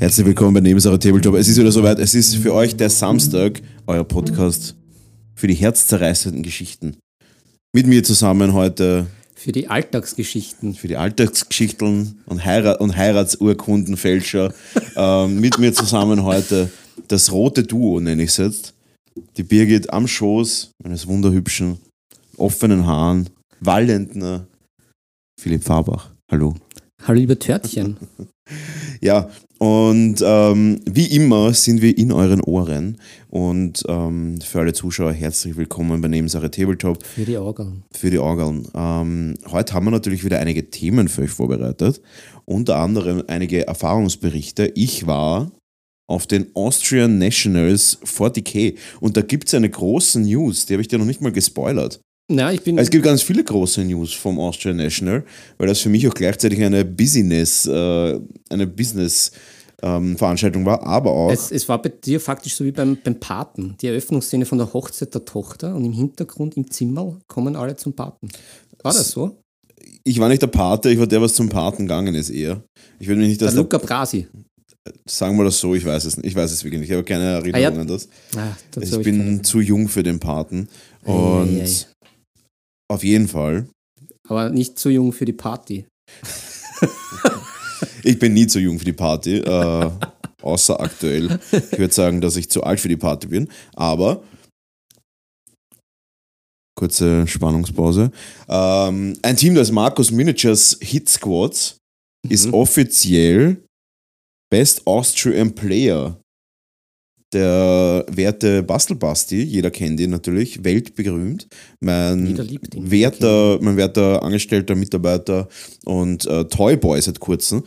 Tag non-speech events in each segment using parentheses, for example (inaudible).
Herzlich willkommen bei Nebensache Tabletop. Es ist wieder soweit. Es ist für euch der Samstag, euer Podcast für die herzzerreißenden Geschichten. Mit mir zusammen heute Für die Alltagsgeschichten. für die Alltagsgeschichten und, Heirat und Heiratsurkundenfälscher. ähm, mit mir zusammen heute das rote Duo, nenne ich es jetzt. Die Birgit am Schoß eines wunderhübschen, offenen Haaren, wallenden Philipp Fabach. Hallo. Hallo, liebe Törtchen. Ja, und ähm, wie immer sind wir in euren Ohren. Und ähm, für alle Zuschauer herzlich willkommen bei Nebensache Tabletop Für die Augen. für die Orgeln. Ähm, heute haben wir natürlich wieder einige Themen für euch vorbereitet. Unter anderem einige Erfahrungsberichte. Ich war auf den Austrian Nationals 40k und da gibt es eine große News, die habe ich dir noch nicht mal gespoilert. Na, ich bin. Es gibt ganz viele große News vom Austrian National, weil das für mich auch gleichzeitig eine Business, äh, eine Business ähm, Veranstaltung war, aber auch es, es war bei dir faktisch so wie beim, beim Paten. Die Eröffnungsszene von der Hochzeit der Tochter und im Hintergrund im Zimmer kommen alle zum Paten. War das so? ich war nicht der Pate, ich war der, was zum Paten gegangen ist eher. Ich würde mich nicht, der, Luca Brasi. sagen wir das so, ich weiß es nicht, ich weiß es wirklich nicht, ich habe keine Erinnerung Ah, ja. an das. Ah, dazu Ich bin keine- zu jung für den Paten Ei, und ei, ei. Auf jeden Fall, Aber nicht zu jung für die Party. (laughs) ich bin nie zu jung für die Party, äh, außer aktuell. Ich würde sagen, dass ich zu alt für die Party bin, aber kurze Spannungspause. Ähm, ein Team des Markus Miniatures Hit Squads ist Mhm. offiziell Best Austrian Player. Der werte Bastelbasti, jeder kennt ihn natürlich, weltberühmt. Mein werter, mein werter Angestellter, Mitarbeiter und äh, Toyboy seit kurzem,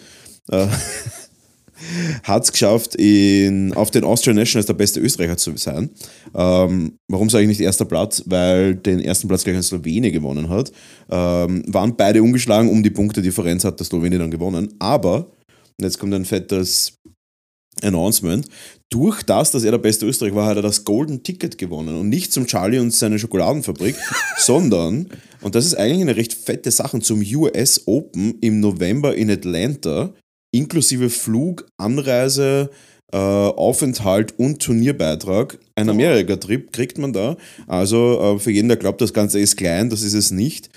äh, (laughs) hat es geschafft, in, auf den Austrian Nationals der beste Österreicher zu sein. Ähm, warum sage ich nicht erster Platz? Weil den ersten Platz gleich ein Slowene gewonnen hat. Ähm, waren beide ungeschlagen, um die Punktedifferenz hat der Slowene dann gewonnen. Aber, und jetzt kommt ein fettes Announcement, durch das, dass er der beste Österreicher war, hat er das Golden Ticket gewonnen. Und nicht zum Charlie und seine Schokoladenfabrik, (laughs) sondern, und das ist eigentlich eine recht fette Sache, zum US Open im November in Atlanta, inklusive Flug, Anreise, äh, Aufenthalt und Turnierbeitrag. Ein Amerika-Trip kriegt man da. Also äh, für jeden, der glaubt, das Ganze ist klein, das ist es nicht.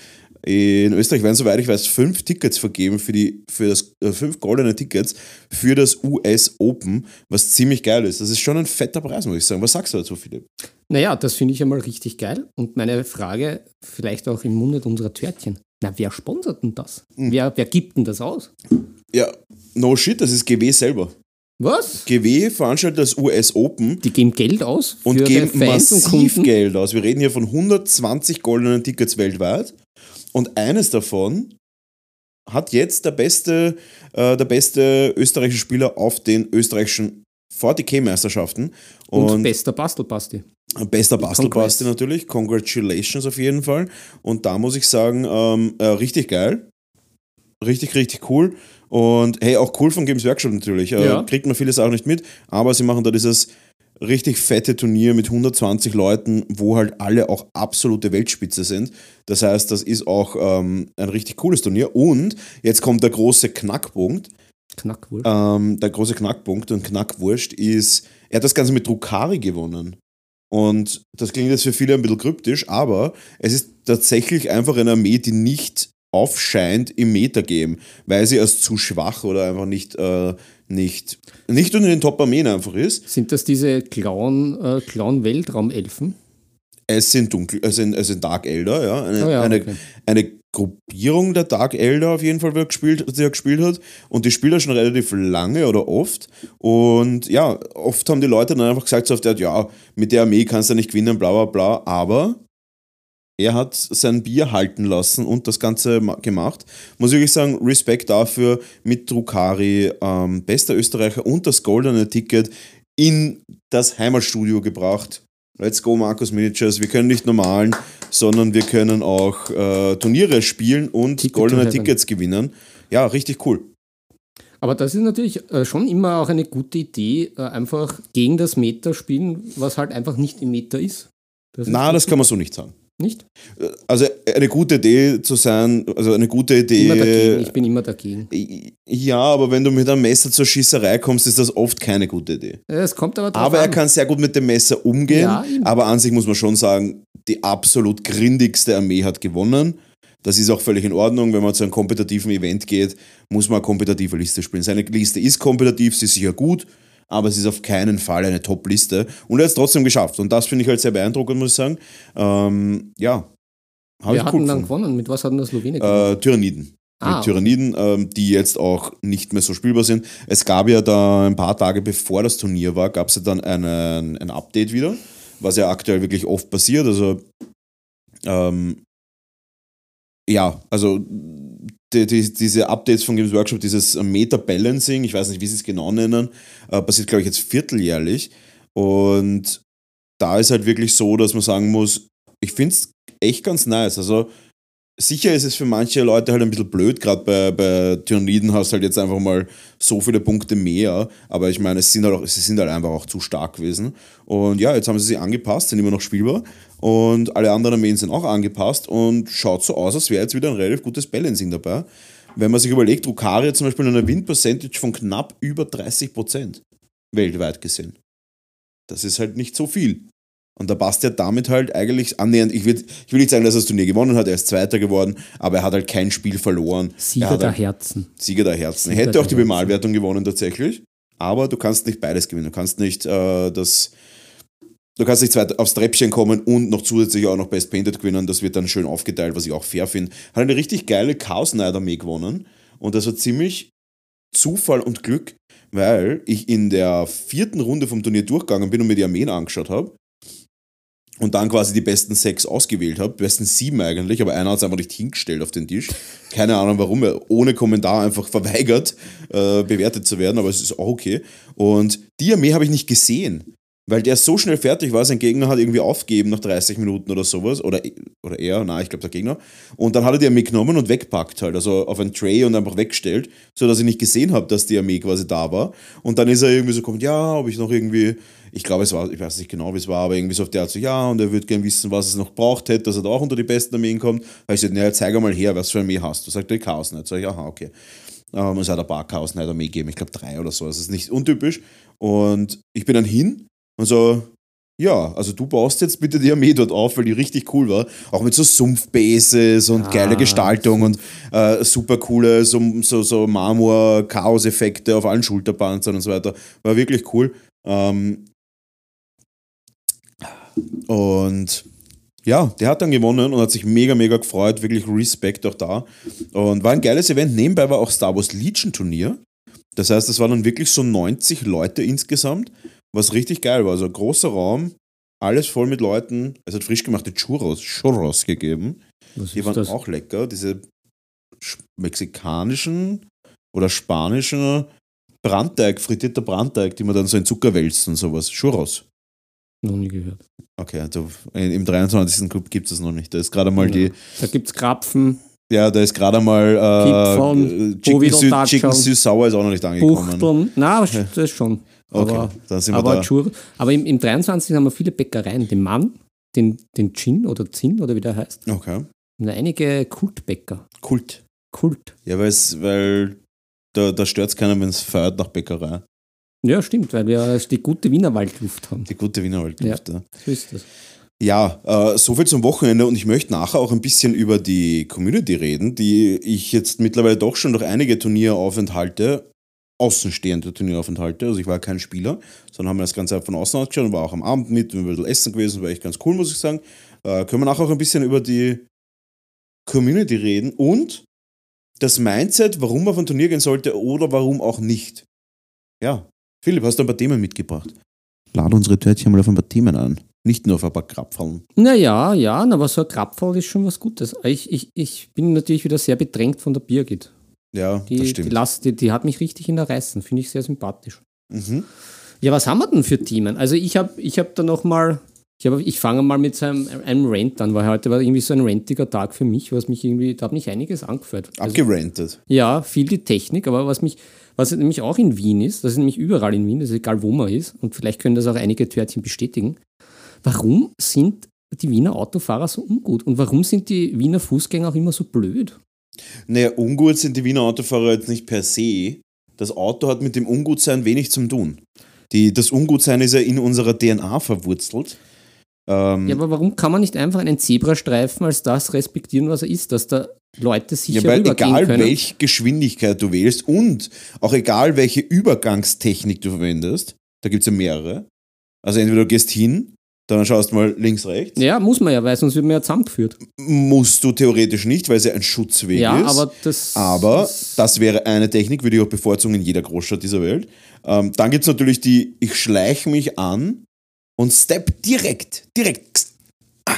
In Österreich werden, soweit ich weiß, fünf Tickets vergeben für, die, für das, äh, fünf goldene Tickets für das US Open, was ziemlich geil ist. Das ist schon ein fetter Preis, muss ich sagen. Was sagst du dazu, Philipp? Naja, das finde ich einmal richtig geil. Und meine Frage, vielleicht auch im Munde unserer Törtchen. Na, wer sponsert denn das? Hm. Wer, wer gibt denn das aus? Ja, no shit, das ist GW selber. Was? GW veranstaltet das US Open Die geben Geld aus und geben Fans und massiv Kunden? Geld aus. Wir reden hier von 120 goldenen Tickets weltweit und eines davon hat jetzt der beste, äh, der beste österreichische Spieler auf den österreichischen 40k-Meisterschaften Und, und, bester Bastelbasti. bester Bastelbasti natürlich. Congratulations auf jeden Fall. Und da muss ich sagen, ähm, äh, richtig geil. Richtig, richtig cool. Und hey, auch cool von Games Workshop natürlich. Äh, Ja. Kriegt man vieles auch nicht mit, aber sie machen da dieses richtig fette Turnier mit 120 Leuten, wo halt alle auch absolute Weltspitze sind. Das heißt, das ist auch ähm, ein richtig cooles Turnier. Und jetzt kommt der große Knackpunkt. Knackwurst. Ähm, der große Knackpunkt und Knackwurst ist, er hat das Ganze mit Drukari gewonnen. Und das klingt jetzt für viele ein bisschen kryptisch, aber es ist tatsächlich einfach eine Armee, die nicht aufscheint im Metagame, weil sie als zu schwach oder einfach nicht, äh, nicht, nicht unter den Top-Armeen einfach ist. Sind das diese äh, Clown-Weltraumelfen? Es sind dunkel, es sind, es sind Dark Elder, ja. Eine, Oh ja, eine, okay. eine Gruppierung der Dark Elder auf jeden Fall, die er, gespielt, die er gespielt hat. Und die spielt er schon relativ lange oder oft. Und ja, oft haben die Leute dann einfach gesagt, so auf der ja, mit der Armee kannst du nicht gewinnen, bla bla bla. Aber er hat sein Bier halten lassen und das Ganze ma- gemacht. Muss ich wirklich sagen, Respekt dafür mit Drukari, ähm, bester Österreicher und das goldene Ticket in das Heimatstudio gebracht. Let's go, Markus Miniatures. Wir können nicht normalen, sondern wir können auch äh, Turniere spielen und Ticket goldene. Tickets gewinnen. Ja, richtig cool. Aber das ist natürlich äh, schon immer auch eine gute Idee, äh, einfach gegen das Meta spielen, was halt einfach nicht im Meta ist. Das ist Na, das kann man so nicht sagen. Nicht? Also eine gute Idee zu sein, also eine gute Idee. Immer dagegen. Ich bin immer dagegen. Ja, aber wenn du mit einem Messer zur Schießerei kommst, ist das oft keine gute Idee. Es kommt aber drauf Aber er an. kann sehr gut mit dem Messer umgehen. Ja, aber an sich muss man schon sagen, die absolut grindigste Armee hat gewonnen. Das ist auch völlig in Ordnung. Wenn man zu einem kompetitiven Event geht, muss man eine kompetitive Liste spielen. Seine Liste ist kompetitiv, sie ist sicher gut, aber es ist auf keinen Fall eine Top-Liste. Und er hat es trotzdem geschafft. Und das finde ich halt sehr beeindruckend, muss ich sagen. Ähm, ja. Wir ich hatten cool dann gewonnen. Mit was hat denn der Slowene gewonnen? Äh, Tyranniden. Ah, Mit Tyranniden, ähm, die jetzt auch nicht mehr so spielbar sind. Es gab ja da ein paar Tage bevor das Turnier war, gab es ja dann einen, ein Update wieder, was ja aktuell wirklich oft passiert. Also, ähm, ja, also die, die, diese Updates von Games Workshop, dieses Meta-Balancing, ich weiß nicht, wie sie es genau nennen, äh, passiert, glaube ich, jetzt vierteljährlich. Und da ist halt wirklich so, dass man sagen muss, ich finde es echt ganz nice. Also sicher ist es für manche Leute halt ein bisschen blöd, gerade bei, bei Tyranniden hast du halt jetzt einfach mal so viele Punkte mehr, aber ich meine, es sind halt auch, sie sind halt einfach auch zu stark gewesen. Und ja, jetzt haben sie sie angepasst, sind immer noch spielbar und alle anderen Armeen sind auch angepasst und schaut so aus, als wäre jetzt wieder ein relativ gutes Balancing dabei. Wenn man sich überlegt, Drukaria zum Beispiel eine Win-Percentage von knapp über 30% weltweit gesehen. Das ist halt nicht so viel. Und da passt er damit halt eigentlich annähernd. Ich will, ich will nicht sagen, dass er das Turnier gewonnen hat, er ist Zweiter geworden, aber er hat halt kein Spiel verloren. er Sieger der halt Herzen. Sieger der Herzen. Er Sieger hätte auch die. Bemalwertung gewonnen tatsächlich, aber du kannst nicht beides gewinnen. Du kannst nicht äh, das. Du kannst nicht zweit aufs Treppchen kommen und noch zusätzlich auch noch Best Painted gewinnen. Das wird dann schön aufgeteilt, was ich auch fair finde. Hat eine richtig geile Chaos Knight Armee gewonnen. Und das war ziemlich Zufall und Glück, weil ich in der vierten Runde vom Turnier durchgegangen bin und mir die Armeen angeschaut habe. Und dann quasi die besten sechs ausgewählt habe, besten sieben eigentlich, aber einer hat es einfach nicht hingestellt auf den Tisch. Keine Ahnung warum, er ohne Kommentar einfach verweigert, äh, bewertet zu werden, aber es ist auch okay. Und die Armee habe ich nicht gesehen, weil der so schnell fertig war, sein Gegner hat irgendwie aufgegeben nach 30 Minuten oder sowas, oder, oder er, nein, ich glaube der Gegner. Und dann hat er die Armee genommen und wegpackt halt, also auf ein Tray und einfach weggestellt, sodass ich nicht gesehen habe, dass die Armee quasi da war. Und dann ist er irgendwie so gekommen, ja, ob ich noch irgendwie, ich glaube es war, ich weiß nicht genau, wie es war, aber irgendwie so auf der Art so, ja, und er würde gerne wissen, was es noch braucht hätte, dass er da auch unter die besten Armeen kommt. Da habe ich gesagt, naja, zeig mal her, was für Armee hast du. Sagt er, Chaos nicht. Sag ich, aha, okay. Ähm, es hat ein paar Chaos Knight Armee gegeben, ich glaube drei oder so. Das ist nicht untypisch. Und ich bin dann hin und so, ja, also du baust jetzt bitte die Armee dort auf, weil die richtig cool war. Auch mit so Sumpfbases und Ah, geile Gestaltung und äh, super coole so, so, so Marmor-Chaos-Effekte auf allen Schulterpanzern und so weiter. War wirklich cool. Ähm, und ja, der hat dann gewonnen und hat sich mega, mega gefreut. Wirklich Respekt auch da. Und war ein geiles Event. Nebenbei war auch Star Wars Legion Turnier. Das heißt, es waren dann wirklich so 90 Leute insgesamt, was richtig geil war. Also ein großer Raum, alles voll mit Leuten. Es hat frisch gemachte Churros, Churros gegeben. Was Die waren das? auch lecker. Diese sch- mexikanischen oder spanischen Brandteig, frittierter Brandteig, die man dann so in Zucker wälzt und sowas. Churros. Noch nie gehört. Okay, also im 23. Club gibt es das noch nicht. Da ist gerade mal die, Da gibt es Krapfen, ja, da ist gerade mal Kipferl, äh, Chicken, Sü Chicken Süß Sauer ist auch noch nicht angekommen. Buchteln. Na, aber das schon. Okay, Aber, dann sind wir aber, da. Churro- aber im, im 23. haben wir viele Bäckereien. Den Mann, den, den Gin oder Zin oder wie der heißt. Okay. Und einige Kultbäcker. Kult. Kult. Ja, weil da, da stört es keiner, wenn es feiert nach Bäckerei. Ja, stimmt, weil wir die gute Wiener Waldluft haben. Die gute Wiener Waldluft. Ja. So ist das. Ja, äh, soviel zum Wochenende und ich möchte nachher auch ein bisschen über die Community reden, die ich jetzt mittlerweile doch schon durch einige Turnieraufenthalte, außenstehende Turnieraufenthalte, also ich war kein Spieler, sondern haben mir das Ganze von außen ausgeschaut und war auch am Abend mit und ein bisschen essen gewesen, war echt ganz cool, muss ich sagen. Äh, können wir nachher auch ein bisschen über die Community reden und das Mindset, warum man auf ein Turnier gehen sollte oder warum auch nicht. Ja, Philipp, hast du ein paar Themen mitgebracht? Lade unsere Törtchen mal auf ein paar Themen an. Nicht nur auf ein paar Krapfeln. Naja, ja, aber so ein Krapferl ist schon was Gutes. Ich, ich, ich bin natürlich wieder sehr bedrängt von der Birgit. Ja, Die, das die, stimmt. Lass, die, die hat mich richtig in der Reißen. Finde ich sehr sympathisch. mhm. Ja, was haben wir denn für Themen? Also ich habe ich hab da nochmal, ich, hab, ich fange mal mit so einem, einem Rant an, weil heute war irgendwie so ein rantiger Tag für mich, was mich irgendwie, da hat mich einiges angeführt. Also, Abgerantet. ja, viel die Technik, aber was mich, was nämlich auch in Wien ist, das ist nämlich überall in Wien, das ist egal wo man ist, und vielleicht können das auch einige Törtchen bestätigen. Warum sind die Wiener Autofahrer so ungut? Und warum sind die Wiener Fußgänger auch immer so blöd? Naja, ungut sind die Wiener Autofahrer jetzt nicht per se. Das Auto hat mit dem Ungutsein wenig zu tun. Die, das Ungutsein ist ja in unserer DNA verwurzelt. Ähm, Ja, aber warum kann man nicht einfach einen Zebrastreifen als das respektieren, was er ist, dass da Leute sicher Ja, weil egal welche Geschwindigkeit du wählst und auch egal welche Übergangstechnik du verwendest, da gibt es ja mehrere. Also entweder du gehst hin, dann schaust mal links, rechts. Ja, muss man ja, weil sonst wird man ja zusammengeführt. Musst du theoretisch nicht, weil es ja ein Schutzweg Ja, ist. aber das. Aber das wäre eine Technik, würde ich auch bevorzugen in jeder Großstadt dieser Welt. Ähm, dann gibt es natürlich die, ich schleiche mich an und step direkt, direkt ah,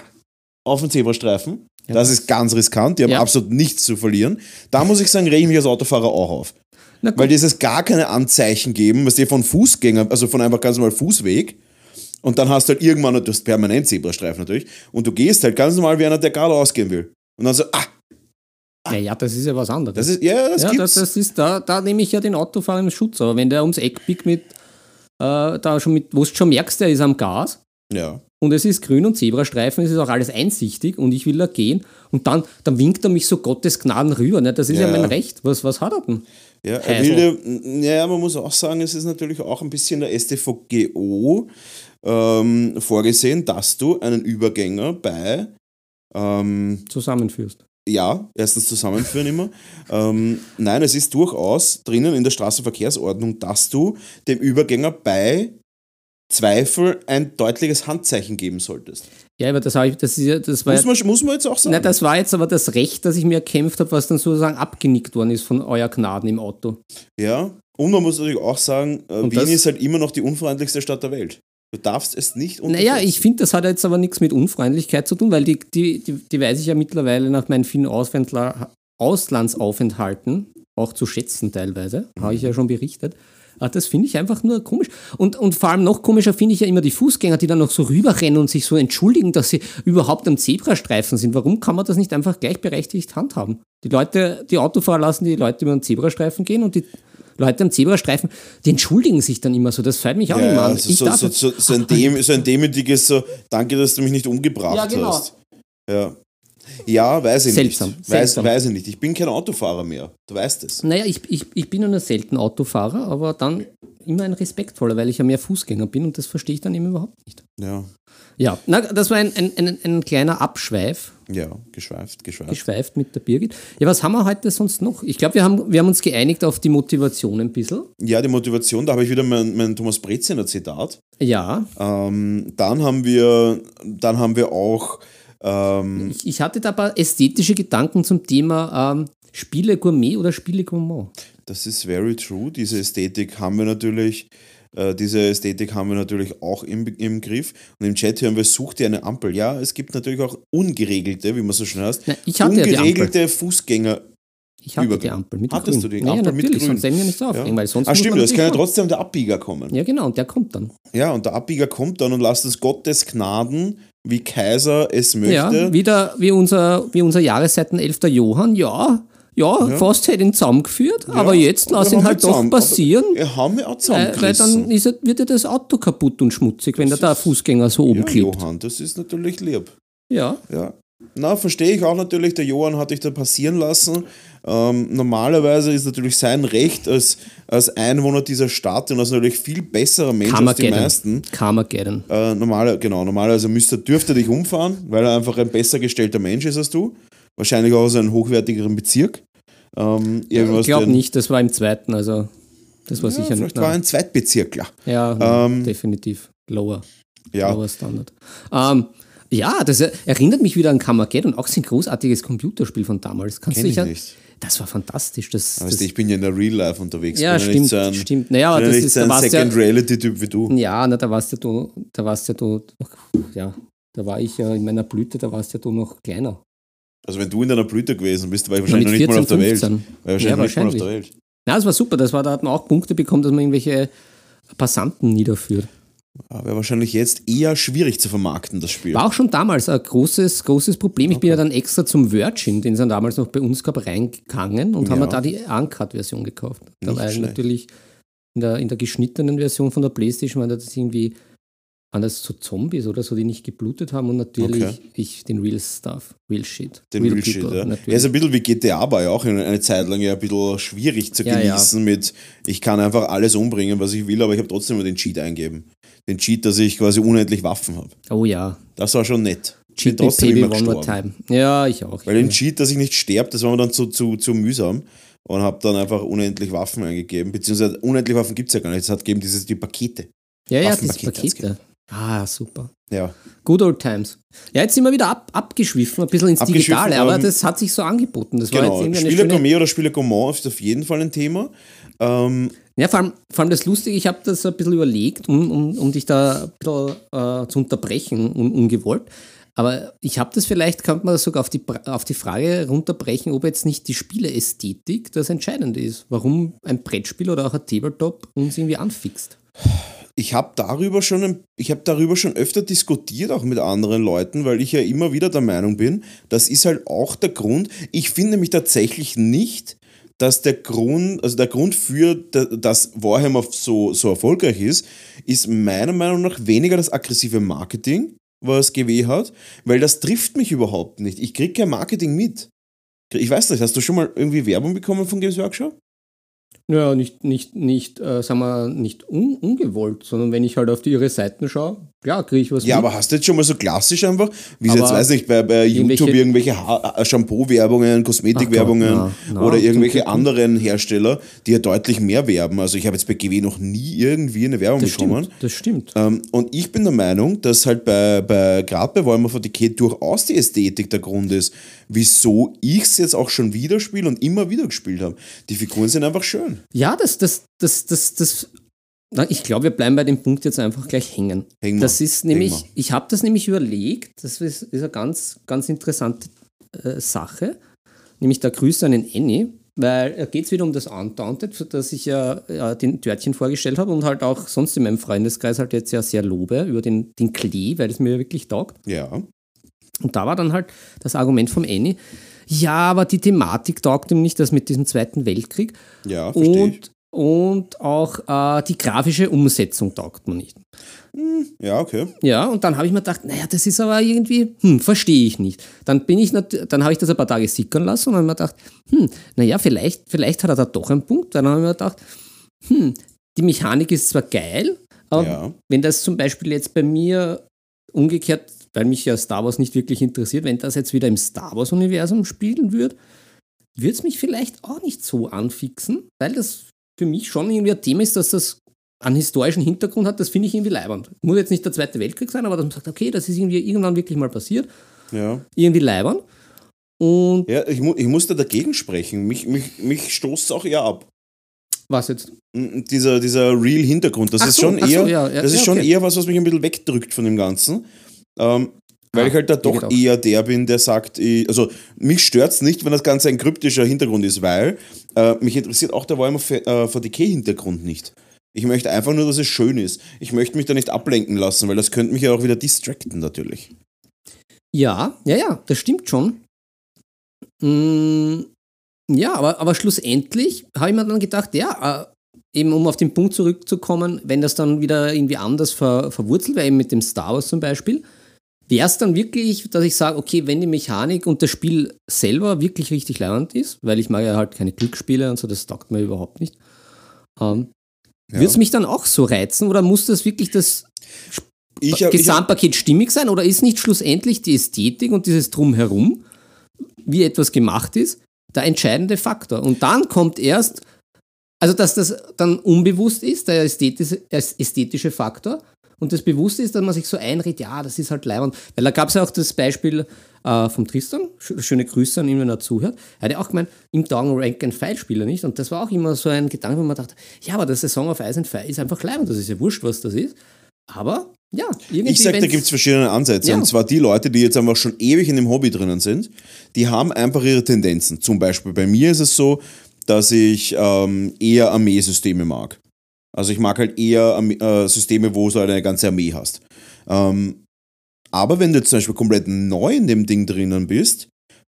auf den Zebrastreifen. Ja, das ist ganz riskant, die haben Ja. absolut nichts zu verlieren. Da muss ich sagen, rege ich mich als Autofahrer auch auf. Weil dieses gar keine Anzeichen geben, was dir von Fußgängern, also von einfach ganz normal Fußweg. Und dann hast du halt irgendwann, du hast permanent Zebrastreifen natürlich, und du gehst halt ganz normal wie einer, der gerade ausgehen will. Und dann so, ah, Naja, das ist ja was anderes. das ist, ja, das ja, das, das ist da, da nehme ich ja den Autofahrer im Schutz. Aber wenn der ums Eck biegt mit, äh, da schon mit, wo du schon merkst, der ist am Gas ja. und es ist grün und Zebrastreifen, es ist auch alles einsichtig und ich will da gehen und dann, dann winkt er mich so Gottes Gnaden rüber. Ne? Das ist ja, Ja. mein Recht. Was, was hat er denn? Ja, er Heisel. will, ja, man muss auch sagen, es ist natürlich auch ein bisschen der StVGO ähm, vorgesehen, dass du einen Übergänger bei, ähm, Zusammenführst. Ja, erstens zusammenführen immer. (laughs) ähm, nein, es ist durchaus drinnen in der Straßenverkehrsordnung, dass du dem Übergänger bei Zweifel ein deutliches Handzeichen geben solltest. Ja, aber das, ich, das, ist das war Muss ja, man, muss man jetzt auch sagen. Nein, das war jetzt aber das Recht, das ich mir erkämpft habe, was dann sozusagen abgenickt worden ist von euer Gnaden im Auto. ja, und man muss natürlich auch sagen, äh, Und Wien das- ist halt immer noch die unfreundlichste Stadt der Welt. Du darfst es nicht Naja, unterschätzen. ich finde, das hat jetzt aber nichts mit Unfreundlichkeit zu tun, weil die, die, die, die weiß ich ja mittlerweile nach meinen vielen Auswendler, Auslandsaufenthalten auch zu schätzen teilweise, habe ich ja schon berichtet. Ah, Das finde ich einfach nur komisch. Und, und vor allem noch komischer finde ich ja immer die Fußgänger, die dann noch so rüberrennen und sich so entschuldigen, dass sie überhaupt am Zebrastreifen sind. Warum kann man das nicht einfach gleichberechtigt handhaben? Die Leute, die Autofahrer lassen die Leute über den Zebrastreifen gehen und die Leute am Zebrastreifen, die entschuldigen sich dann immer so. Das fällt mich auch Ja, immer an. also Ich so, darf so, so, so, ein (laughs) Dem, so ein demütiges, so, danke, dass du mich nicht umgebracht Ja, genau. hast. Ja. Ja, weiß ich Seltsam, nicht. Weiß, seltsam. weiß ich nicht. Ich bin kein Autofahrer mehr. Du weißt es. Naja, ich, ich, ich bin nur selten Autofahrer, aber dann immer ein respektvoller, weil ich ja mehr Fußgänger bin und das verstehe ich dann eben überhaupt nicht. Ja, Ja, na, das war ein, ein, ein, ein kleiner Abschweif, ja, geschweift, geschweift. geschweift mit der Birgit. Ja, was haben wir heute sonst noch? Ich glaube, wir haben, wir haben uns geeinigt auf die Motivation ein bisschen. Ja, die Motivation, da habe ich wieder mein, mein Thomas Breziner Zitat. Ja, Ähm, dann haben wir, dann haben wir auch, ähm, ich, ich hatte da ein paar ästhetische Gedanken zum Thema ähm, Spiele Gourmet oder Spiele Gourmand. das ist very true, diese Ästhetik haben wir natürlich, äh, diese Ästhetik haben wir natürlich auch im, im Griff. Und im Chat hören wir, such dir eine Ampel. Ja, es gibt natürlich auch ungeregelte, wie man so schön heißt, Nein, ich hatte ja ungeregelte Fußgänger. Ich hatte Übergang. die Ampel mit Hattest grün. du die naja, Ampel mit natürlich, grün? sonst hätten wir nicht so Ja. weil sonst Ah, stimmt, es kann ja trotzdem der Abbieger kommen. Ja, genau, und der kommt dann. Ja, und der Abbieger kommt dann und lasst es Gottes Gnaden, wie Kaiser es möchte. Ja, wieder wie unser, wie unser Jahreszeiten 11. Johann, ja, ja, fast hätte ihn zusammengeführt, aber jetzt lass ihn halt wir doch passieren, Wir haben ja auch äh, weil zusammengerissen. dann ist er, wird ja das Auto kaputt und schmutzig, wenn da der Fußgänger so oben ja, klebt. Johann, das ist natürlich lieb. Ja, Ja. Na, verstehe ich auch natürlich, der Johann hat dich da passieren lassen. Ähm, normalerweise ist natürlich sein Recht als, als Einwohner dieser Stadt und als natürlich viel besserer Mensch als die meisten. Carmageddon. Äh, normale, genau, normalerweise müsste, dürfte dich umfahren, weil er einfach ein besser gestellter Mensch ist als du. Wahrscheinlich auch aus einem hochwertigeren Bezirk. Ähm, Ich glaube nicht, das war im zweiten, also das war Ja, sicher vielleicht nicht. war er ein Zweitbezirkler. Ja, Ähm, definitiv. Lower. Ja, Lower Standard. Ähm, ja, das erinnert mich wieder an Carmageddon, auch so ein großartiges Computerspiel von damals. Kannst Kenn du ich dich an- nicht. Das war fantastisch. Das, das, ich bin ja in der Real Life unterwegs. Ja, stimmt, nicht so ein, stimmt. Naja, ja das nicht ist- so da ein ja- Second Reality-Typ wie du. Ja, na, da warst ja du, da warst ja du, ja, da war ich ja in meiner Blüte, da warst ja du noch kleiner. Also wenn du in deiner Blüte gewesen bist, war ich Ja, wahrscheinlich noch nicht mal auf der Welt. 15. War ich Ja, wahrscheinlich mal auf der wahrscheinlich. Welt. Ja, das war super, das war, da hat man auch Punkte bekommen, dass man irgendwelche Passanten niederführt. Ja, Wäre wahrscheinlich jetzt eher schwierig zu vermarkten, das Spiel. War auch schon damals ein großes, großes Problem. Ich bin ja dann extra zum Virgin, den es dann damals noch bei uns gab, reingegangen und haben Ja. mir da die Uncut-Version gekauft. Da war natürlich in der, in der geschnittenen Version von der Playstation war das irgendwie anders zu Zombies oder so, die nicht geblutet haben und natürlich Okay. ich den Real Stuff, Real Shit. Den Real Shit, ja. natürlich. Er ist ein bisschen wie GTA, war ja auch eine Zeit lang ja ein bisschen schwierig zu Ja, ja. genießen mit, ich kann einfach alles umbringen, was ich will, aber ich habe trotzdem nur den Cheat eingeben. Den Cheat, dass ich quasi unendlich Waffen habe. Oh ja, Das war schon nett. Ich bin Cheat mit trotzdem immer gestorben. Ja, ich auch. Weil den Cheat, dass ich nicht sterbe, das war mir dann zu, zu, zu mühsam und habe dann einfach unendlich Waffen eingegeben. Beziehungsweise unendlich Waffen gibt es ja gar nicht. Es hat gegeben dieses, die Pakete. ja, ja, diese Pakete. Ah, super. Ja. Good old times. Ja, jetzt sind wir wieder ab, abgeschwiffen, ein bisschen ins Digitale, aber ähm, das hat sich so angeboten. Das war Genau. jetzt irgendwie eine Spieler Gourmet oder Spieler Gourmand ist auf jeden Fall ein Thema. Ähm, Ja, vor allem, vor allem das Lustige, ich habe das ein bisschen überlegt, um, um, um dich da ein bisschen äh, zu unterbrechen, un, ungewollt. Aber ich habe das vielleicht, kann man das sogar auf die, auf die Frage runterbrechen, ob jetzt nicht die Spieleästhetik das Entscheidende ist. Warum ein Brettspiel oder auch ein Tabletop uns irgendwie anfixt. ich habe darüber schon habe darüber schon öfter diskutiert auch mit anderen Leuten, weil ich ja immer wieder der Meinung bin, das ist halt auch der Grund. Ich finde nämlich tatsächlich nicht, dass der Grund, also der Grund für, da- dass Warhammer so, so erfolgreich ist, ist meiner Meinung nach weniger das aggressive Marketing, was GW hat, weil das trifft mich überhaupt nicht. Ich kriege kein Marketing mit. Ich weiß nicht, hast du schon mal irgendwie Werbung bekommen von Games Workshop? Ja, nicht, nicht, nicht, äh, sagen wir, nicht un, ungewollt, sondern wenn ich halt auf die, ihre Seiten schaue, ja, kriege ich was Ja, mit. aber hast du jetzt schon mal so klassisch einfach, wie Aber jetzt, weiß nicht, bei, bei irgendwelche- YouTube irgendwelche Ha- Shampoo-Werbungen, Kosmetik-Werbungen oder irgendwelche anderen Hersteller, die ja deutlich mehr werben. Also ich habe jetzt bei GW noch nie irgendwie eine Werbung das bekommen. stimmt, das stimmt. Ähm, und ich bin der Meinung, dass halt bei, bei gerade bei Warhammer 40k durchaus die Ästhetik der Grund ist, wieso ich es jetzt auch schon wieder spiele und immer wieder gespielt habe. Die Figuren sind einfach schön. Ja, das, das, das, das, das. Ich glaube, wir bleiben bei dem Punkt jetzt einfach gleich hängen. Hängen wir. Das ist nämlich, Hängen ich habe das nämlich überlegt, das ist, ist eine ganz, ganz interessante äh, Sache, nämlich da Grüße an den Annie, weil da geht es wieder um das Undaunted, für das ich ja, ja den Törtchen vorgestellt habe und halt auch sonst in meinem Freundeskreis halt jetzt ja sehr lobe über den, den Klee, weil es mir wirklich taugt. Ja. Und da war dann halt das Argument vom Annie, ja, aber die Thematik taugt ihm nicht, das mit diesem Zweiten Weltkrieg. Ja, verstehe ich. Und, und auch äh, die grafische Umsetzung taugt man nicht. Ja, okay. Ja, und dann habe ich mir gedacht, naja, das ist aber irgendwie, hm, verstehe ich nicht. Dann bin ich, dann habe ich das ein paar Tage sickern lassen und habe mir gedacht, hm, naja, vielleicht, vielleicht hat er da doch einen Punkt. Dann habe ich mir gedacht, hm, die Mechanik ist zwar geil, aber Ja. wenn das zum Beispiel jetzt bei mir umgekehrt, weil mich ja Star Wars nicht wirklich interessiert, wenn das jetzt wieder im Star Wars-Universum spielen würde, würde es mich vielleicht auch nicht so anfixen, weil das für mich schon irgendwie ein Thema ist, dass das einen historischen Hintergrund hat, das finde ich irgendwie leibend. Muss jetzt nicht der Zweite Weltkrieg sein, aber dass man sagt, okay, das ist irgendwie irgendwann wirklich mal passiert, Ja. irgendwie leibend. Und Ja, ich, mu ich muss da dagegen sprechen. Mich, mich, mich stoßt es auch eher ab. was jetzt? Dieser, dieser Real-Hintergrund, das Ach ist so, schon ach so, eher, ja, ja, das ist ja, schon okay. eher was, was mich ein bisschen wegdrückt von dem Ganzen. Ähm, weil Ah, ich halt da doch eher der bin, der sagt, ich, also mich stört es nicht, wenn das Ganze ein kryptischer Hintergrund ist, weil äh, mich interessiert auch der Warhammer äh, 40k-Hintergrund nicht. Ich möchte einfach nur, dass es schön ist. Ich möchte mich da nicht ablenken lassen, weil das könnte mich ja auch wieder distracten natürlich. Ja, ja, ja, das stimmt schon. Mm, ja, aber, aber schlussendlich habe ich mir dann gedacht, ja, äh, eben um auf den Punkt zurückzukommen, wenn das dann wieder irgendwie anders ver, verwurzelt wäre, eben mit dem Star Wars zum Beispiel, wäre es dann wirklich, dass ich sage, okay, wenn die Mechanik und das Spiel selber wirklich richtig leibend ist, weil ich mag ja halt keine Glücksspiele und so, das taugt mir überhaupt nicht, ähm, Ja. wird es mich dann auch so reizen oder muss das wirklich das Ich, hab- ich, hab- Gesamtpaket stimmig sein oder ist nicht schlussendlich die Ästhetik und dieses Drumherum, wie etwas gemacht ist, der entscheidende Faktor? Und dann kommt erst, also dass das dann unbewusst ist, der ästhetische, ästhetische Faktor, und das Bewusste ist, dass man sich so einredet, ja, das ist halt leibend. Weil da gab es ja auch das Beispiel äh, vom Tristan, sch- schöne Grüße an ihn, wenn er zuhört. Er hat ja auch gemeint, im Taugen Rank-and-File-Spieler nicht. Und das war auch immer so ein Gedanke, wo man dachte, ja, aber das Song of Ice and Fire ist einfach leibend, das ist ja wurscht, was das ist. Aber, ja, irgendwie. Ich sag, da gibt es verschiedene Ansätze. Ja. Und zwar die Leute, die jetzt einfach schon ewig in dem Hobby drinnen sind, die haben einfach ihre Tendenzen. Zum Beispiel bei mir ist es so, dass ich ähm, eher Armeesysteme mag. Also ich mag halt eher äh, Systeme, wo du halt eine ganze Armee hast. Ähm, aber wenn du zum Beispiel komplett neu in dem Ding drinnen bist,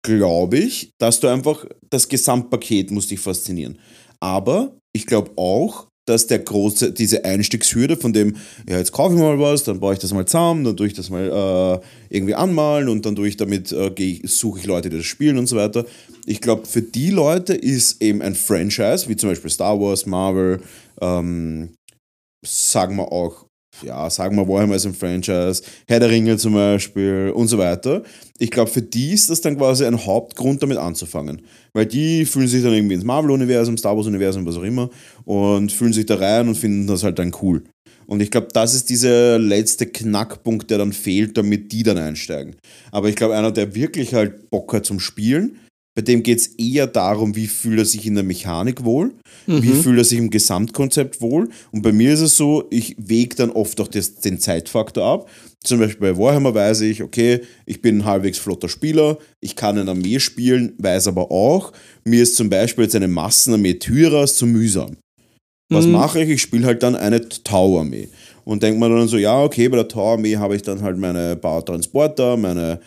glaube ich, dass du einfach das Gesamtpaket muss dich faszinieren. Aber ich glaube auch, dass der große, diese Einstiegshürde von dem, ja, jetzt kaufe ich mal was, dann baue ich das mal zusammen, dann tue ich das mal äh, irgendwie anmalen und dann tue ich damit, äh, suche ich Leute, die das spielen und so weiter. Ich glaube, für die Leute ist eben ein Franchise, wie zum Beispiel Star Wars, Marvel, ähm, sagen wir auch ja, sagen wir Warhammer ist ein Franchise, Herr der Ringe zum Beispiel und so weiter. Ich glaube, für die ist das dann quasi ein Hauptgrund, damit anzufangen. Weil die fühlen sich dann irgendwie ins Marvel-Universum, Star Wars-Universum, was auch immer, und fühlen sich da rein und finden das halt dann cool. Und ich glaube, das ist dieser letzte Knackpunkt, der dann fehlt, damit die dann einsteigen. Aber ich glaube, einer, der wirklich halt Bock hat zum Spielen, bei dem geht es eher darum, wie fühlt er sich in der Mechanik wohl, mhm. wie fühlt er sich im Gesamtkonzept wohl. Und bei mir ist es so, ich wege dann oft auch das, den Zeitfaktor ab. Zum Beispiel bei Warhammer weiß ich, okay, ich bin ein halbwegs flotter Spieler, ich kann eine Armee spielen, weiß aber auch, mir ist zum Beispiel jetzt eine Massenarmee Tyras zu mühsam. Was mhm. mache ich? Ich spiele halt dann eine Tau-Armee. Und denkt man dann so, ja, okay, bei der Tau-Armee habe ich dann halt meine Bautransporter, meine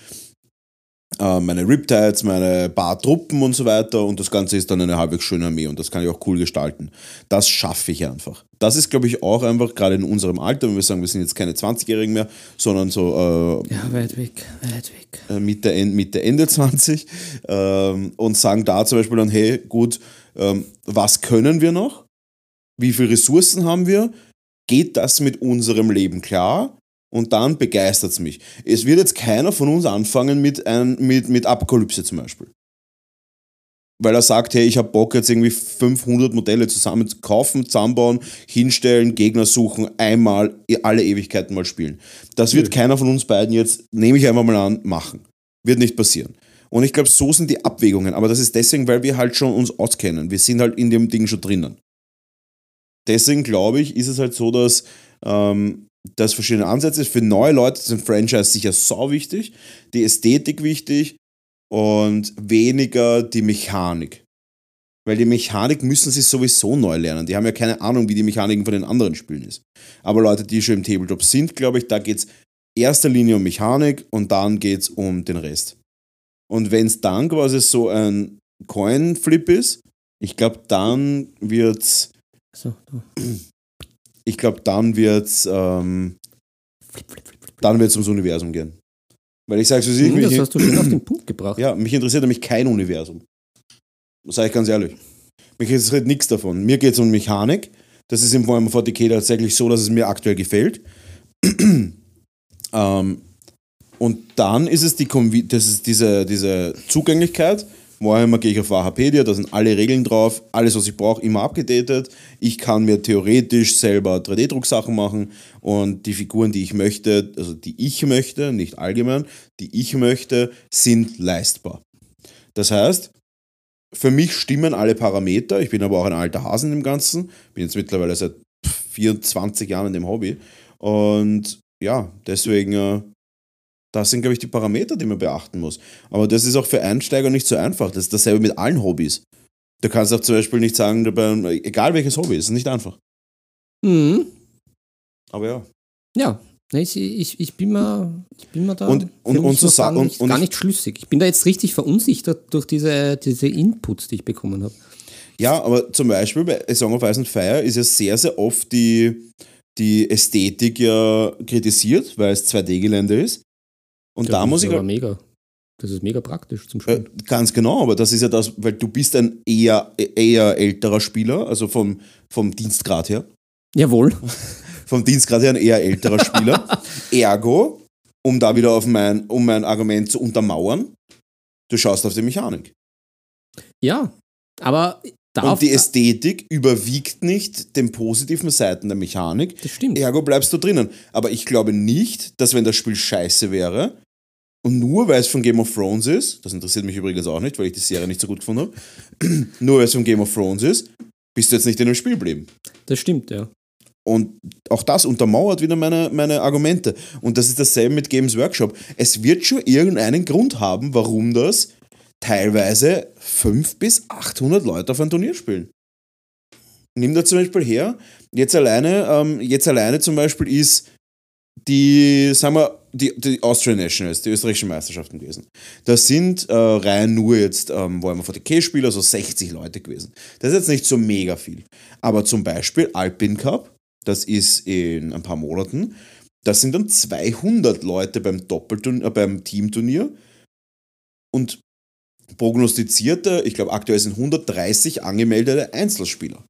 äh, meine Riptides, meine Bartruppen und so weiter und das Ganze ist dann eine halbwegs schöne Armee und das kann ich auch cool gestalten. Das schaffe ich einfach. Das ist, glaube ich, auch einfach, gerade in unserem Alter, wenn wir sagen, wir sind jetzt keine 20-Jährigen mehr, sondern so äh, ja, weit weg, weit weg. Äh, Mitte, Mitte, Ende 20 ähm, und sagen da zum Beispiel dann, hey, gut, ähm, was können wir noch? Wie viele Ressourcen haben wir? Geht das mit unserem Leben klar? Und dann begeistert es mich. Es wird jetzt keiner von uns anfangen mit, ein, mit, mit Apokalypse zum Beispiel. Weil er sagt, hey, ich habe Bock jetzt irgendwie 500 Modelle zusammen zu kaufen, zusammenbauen, hinstellen, Gegner suchen, einmal alle Ewigkeiten mal spielen. Das wird keiner von uns beiden jetzt, nehme ich einfach mal an, machen. Wird nicht passieren. Und ich glaube, so sind die Abwägungen. Aber das ist deswegen, weil wir halt schon uns auskennen. Wir sind halt in dem Ding schon drinnen. Deswegen glaube ich, ist es halt so, dass ähm, das verschiedene Ansätze. Für neue Leute ein Franchise sicher sau wichtig, die Ästhetik wichtig und weniger die Mechanik. Weil die Mechanik müssen sie sowieso neu lernen. Die haben ja keine Ahnung, wie die Mechaniken von den anderen Spielen ist. Aber Leute, die schon im Tabletop sind, glaube ich, da geht es erster Linie um Mechanik und dann geht es um den Rest. Und wenn es dann quasi so ein Coin-Flip ist, ich glaube, dann wird es. So, (clears throat) ich glaube, dann wird es ähm, dann wird's ums Universum gehen. Weil ich sage so, ich, Das hast du schon auf den Punkt gebracht. Ja, mich interessiert nämlich kein Universum. Sage ich ganz ehrlich. Mich interessiert nichts davon. Mir geht es um Mechanik. Das ist im Warhammer 40k tatsächlich so, dass es mir aktuell gefällt. ähm, und dann ist es, die, das ist diese, diese Zugänglichkeit Warhammer gehe ich auf Wahapedia, da sind alle Regeln drauf, alles, was ich brauche, immer abgedatet. Ich kann mir theoretisch selber 3D-Drucksachen machen und die Figuren, die ich möchte, also die ich möchte, nicht allgemein, die ich möchte, sind leistbar. Das heißt, für mich stimmen alle Parameter. Ich bin aber auch ein alter Hasen im Ganzen. Bin jetzt mittlerweile seit 24 Jahren in dem Hobby. Und ja, deswegen äh, das sind, glaube ich, die Parameter, die man beachten muss. Aber das ist auch für Einsteiger nicht so einfach. Das ist dasselbe mit allen Hobbys. Du kannst auch zum Beispiel nicht sagen, egal welches Hobby, es ist nicht einfach. Mhm. Aber ja. Ja, ich, ich, ich, bin, mal, ich bin mal da und, und, und so gar, nicht, und, gar nicht schlüssig. Ich bin da jetzt richtig verunsichert durch diese, diese Inputs, die ich bekommen habe. Ja, aber zum Beispiel bei Song of Ice and Fire ist ja sehr, sehr oft die, die Ästhetik ja kritisiert, weil es 2D-Gelände ist. Und das da muss ich. Aber mega. Das ist mega praktisch zum Spielen. Äh, ganz genau, aber das ist ja das, weil du bist ein eher, eher älterer Spieler, also vom, vom Dienstgrad her. Jawohl. (laughs) vom Dienstgrad her ein eher älterer Spieler. (laughs) Ergo, um da wieder auf mein, um mein Argument zu untermauern, du schaust auf die Mechanik. Ja, aber und die Ästhetik überwiegt nicht den positiven Seiten der Mechanik. Das stimmt. Ergo bleibst du drinnen. Aber ich glaube nicht, dass wenn das Spiel scheiße wäre, und nur weil es von Game of Thrones ist, das interessiert mich übrigens auch nicht, weil ich die Serie nicht so gut gefunden habe, (clears throat) nur weil es von Game of Thrones ist, bist du jetzt nicht in dem Spiel geblieben. Das stimmt, ja. Und auch das untermauert wieder meine, meine Argumente. Und das ist dasselbe mit Games Workshop. Es wird schon irgendeinen Grund haben, warum das teilweise 500 bis 800 Leute auf ein Turnier spielen. Nimm da zum Beispiel her, jetzt alleine, ähm, jetzt alleine zum Beispiel ist die, sagen wir, die, die Austrian Nationals, die österreichischen Meisterschaften gewesen. Das sind äh, rein nur jetzt, ähm, wo wir VTK-Spieler, so 60 Leute gewesen. Das ist jetzt nicht so mega viel. Aber zum Beispiel Alpin Cup, das ist in ein paar Monaten, das sind dann 200 Leute beim Doppelturnier, äh, beim Teamturnier und prognostizierte, ich glaube aktuell sind 130 angemeldete Einzelspieler.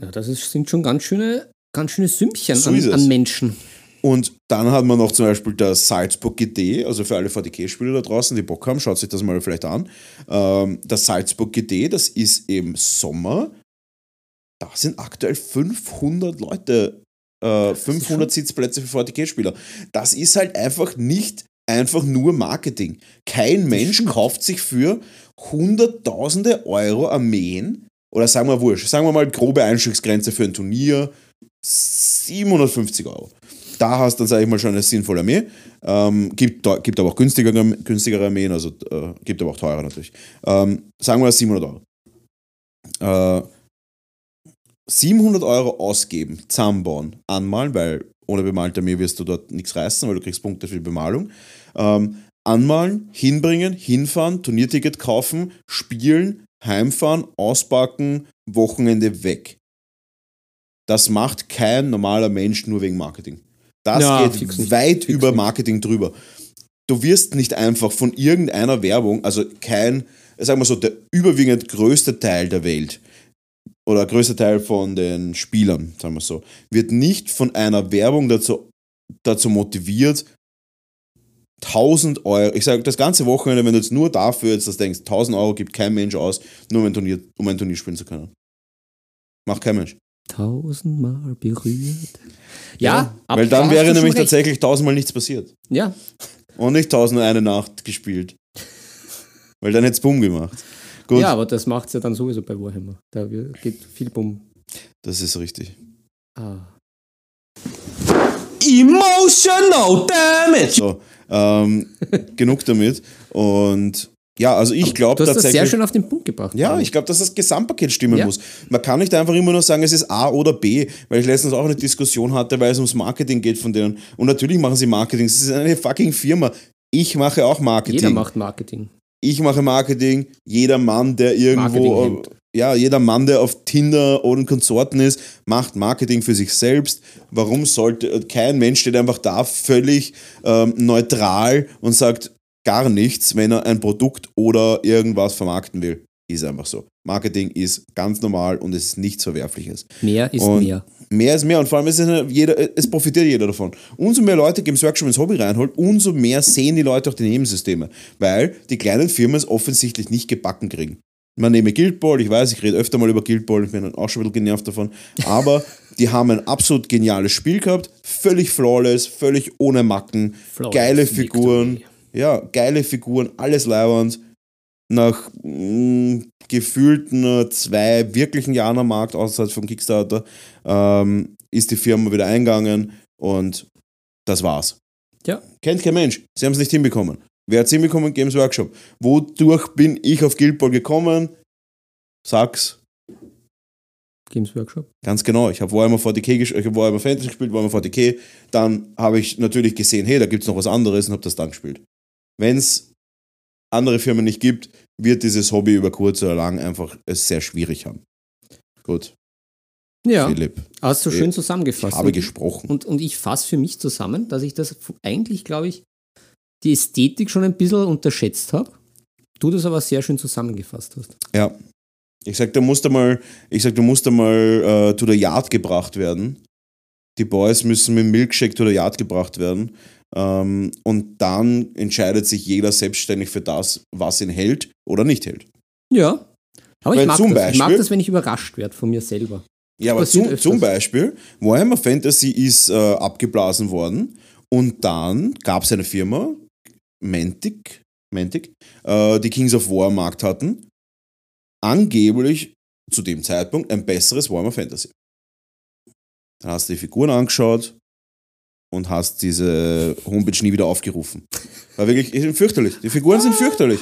Ja, das ist, sind schon ganz schöne, ganz schöne Sümmchen So an, an Menschen. Und dann hat man noch zum Beispiel das Salzburg GD, also für alle VTK-Spieler da draußen, die Bock haben, schaut sich das mal vielleicht an. Ähm, das Salzburg GD, das ist im Sommer, da sind aktuell 500 Leute, äh, 500 Sitzplätze für VTK-Spieler. Das ist halt einfach nicht einfach nur Marketing. Kein Mensch kauft sich für hunderttausende Euro Armeen, oder sagen wir wurscht, sagen wir mal grobe Einstiegsgrenze für ein Turnier, 750 Euro da hast dann, sage ich mal, schon eine sinnvolle Armee. Ähm, gibt, gibt aber auch günstigere, günstigere Armeen, also äh, gibt aber auch teure natürlich. Ähm, sagen wir 700 Euro. Äh, 700 Euro ausgeben, zusammenbauen, anmalen, weil ohne bemalte Armee wirst du dort nichts reißen, weil du kriegst Punkte für die Bemalung. Ähm, anmalen, hinbringen, hinfahren, Turnierticket kaufen, spielen, heimfahren, auspacken, Wochenende weg. Das macht kein normaler Mensch nur wegen Marketing. Das Ja, geht fix weit Fix über. Marketing drüber. Du wirst nicht einfach von irgendeiner Werbung, also kein, sagen wir so, der überwiegend größte Teil der Welt oder größte Teil von den Spielern, sagen wir so, wird nicht von einer Werbung dazu, dazu motiviert, 1000 Euro, ich sage das ganze Wochenende, wenn du jetzt nur dafür jetzt das denkst, 1000 Euro gibt kein Mensch aus, nur um ein Turnier, um ein Turnier spielen zu können. Macht kein Mensch. Tausendmal berührt. Ja, aber Weil da dann wäre nämlich recht. tatsächlich tausendmal nichts passiert. Ja, Und nicht tausend und eine Nacht gespielt. Weil dann hätte es Bumm gemacht. Gut, ja, aber das macht es ja dann sowieso bei Warhammer. Da geht viel Bumm. das ist richtig. Ah. Emotional damage. So, ähm, genug damit. Und ja, also ich glaube Du hast das tatsächlich. sehr schön auf den Punkt gebracht. Ja, ich glaube, dass das Gesamtpaket stimmen Ja. muss. Man kann nicht einfach immer nur sagen, es ist A oder B, weil ich letztens auch eine Diskussion hatte, weil es ums Marketing geht von denen. Und natürlich machen sie Marketing. Es ist eine fucking Firma. Ich mache auch Marketing. Jeder macht Marketing. ich mache Marketing. Jeder Mann, der irgendwo, ja, jeder Mann, der auf Tinder oder Konsorten ist, macht Marketing für sich selbst. Warum sollte kein Mensch steht einfach da völlig ähm, neutral und sagt gar nichts, wenn er ein Produkt oder irgendwas vermarkten will? Ist einfach so. Marketing ist ganz normal und es ist nichts Verwerfliches. Mehr ist Und mehr. Mehr ist mehr und vor allem ist es, jeder, es profitiert jeder davon. Umso mehr Leute Games Workshop ins Hobby reinholt, umso mehr sehen die Leute auch die Nebensysteme, weil die kleinen Firmen es offensichtlich nicht gebacken kriegen. Man nehme Guild Ball, ich weiß, ich rede öfter mal über Guild Ball, ich bin dann auch schon ein bisschen genervt davon, aber (laughs) die haben ein absolut geniales Spiel gehabt, völlig flawless, völlig ohne Macken, Flawless geile Figuren, Victory. Ja, geile Figuren, alles leibernd. Nach mh, gefühlt nur zwei wirklichen Jahren am Markt, außerhalb vom Kickstarter, ähm, ist die Firma wieder eingegangen und das war's. Ja. Kennt kein Mensch. Sie haben es nicht hinbekommen. Wer hat es hinbekommen? Games Workshop. Wodurch bin ich auf Guild Ball gekommen? Sag's. Games Workshop. Ganz genau. Ich habe Warhammer 40k gespielt, ich habe Warhammer Fantasy gespielt, Warhammer 40k. Dann habe ich natürlich gesehen, hey, da gibt es noch was anderes und habe das dann gespielt. Wenn es andere Firmen nicht gibt, wird dieses Hobby über kurz oder lang einfach es sehr schwierig haben. Gut, Ja, Philipp, hast du ich schön zusammengefasst. habe Und- gesprochen. Und, und ich fasse für mich zusammen, dass ich das eigentlich, glaube ich, die Ästhetik schon ein bisschen unterschätzt habe. Du das aber sehr schön zusammengefasst hast. Ja. Ich sag, du musst einmal, ich sag, du musst einmal äh, to the Yard gebracht werden. Die Boys müssen mit dem Milkshake to the Yard gebracht werden. Ähm, und dann entscheidet sich jeder selbstständig für das, was ihn hält oder nicht hält. Ja. Aber Weil ich mag, das. ich mag Beispiel- das, wenn ich überrascht werde von mir selber. Ja, aber zum, zum Beispiel, Warhammer Fantasy ist äh, abgeblasen worden und dann gab es eine Firma, Mantic, Mantic äh, die Kings of War am Markt hatten, angeblich zu dem Zeitpunkt ein besseres Warhammer Fantasy. Dann hast du die Figuren angeschaut und hast diese Homepage nie wieder aufgerufen. War wirklich fürchterlich. Die Figuren sind fürchterlich.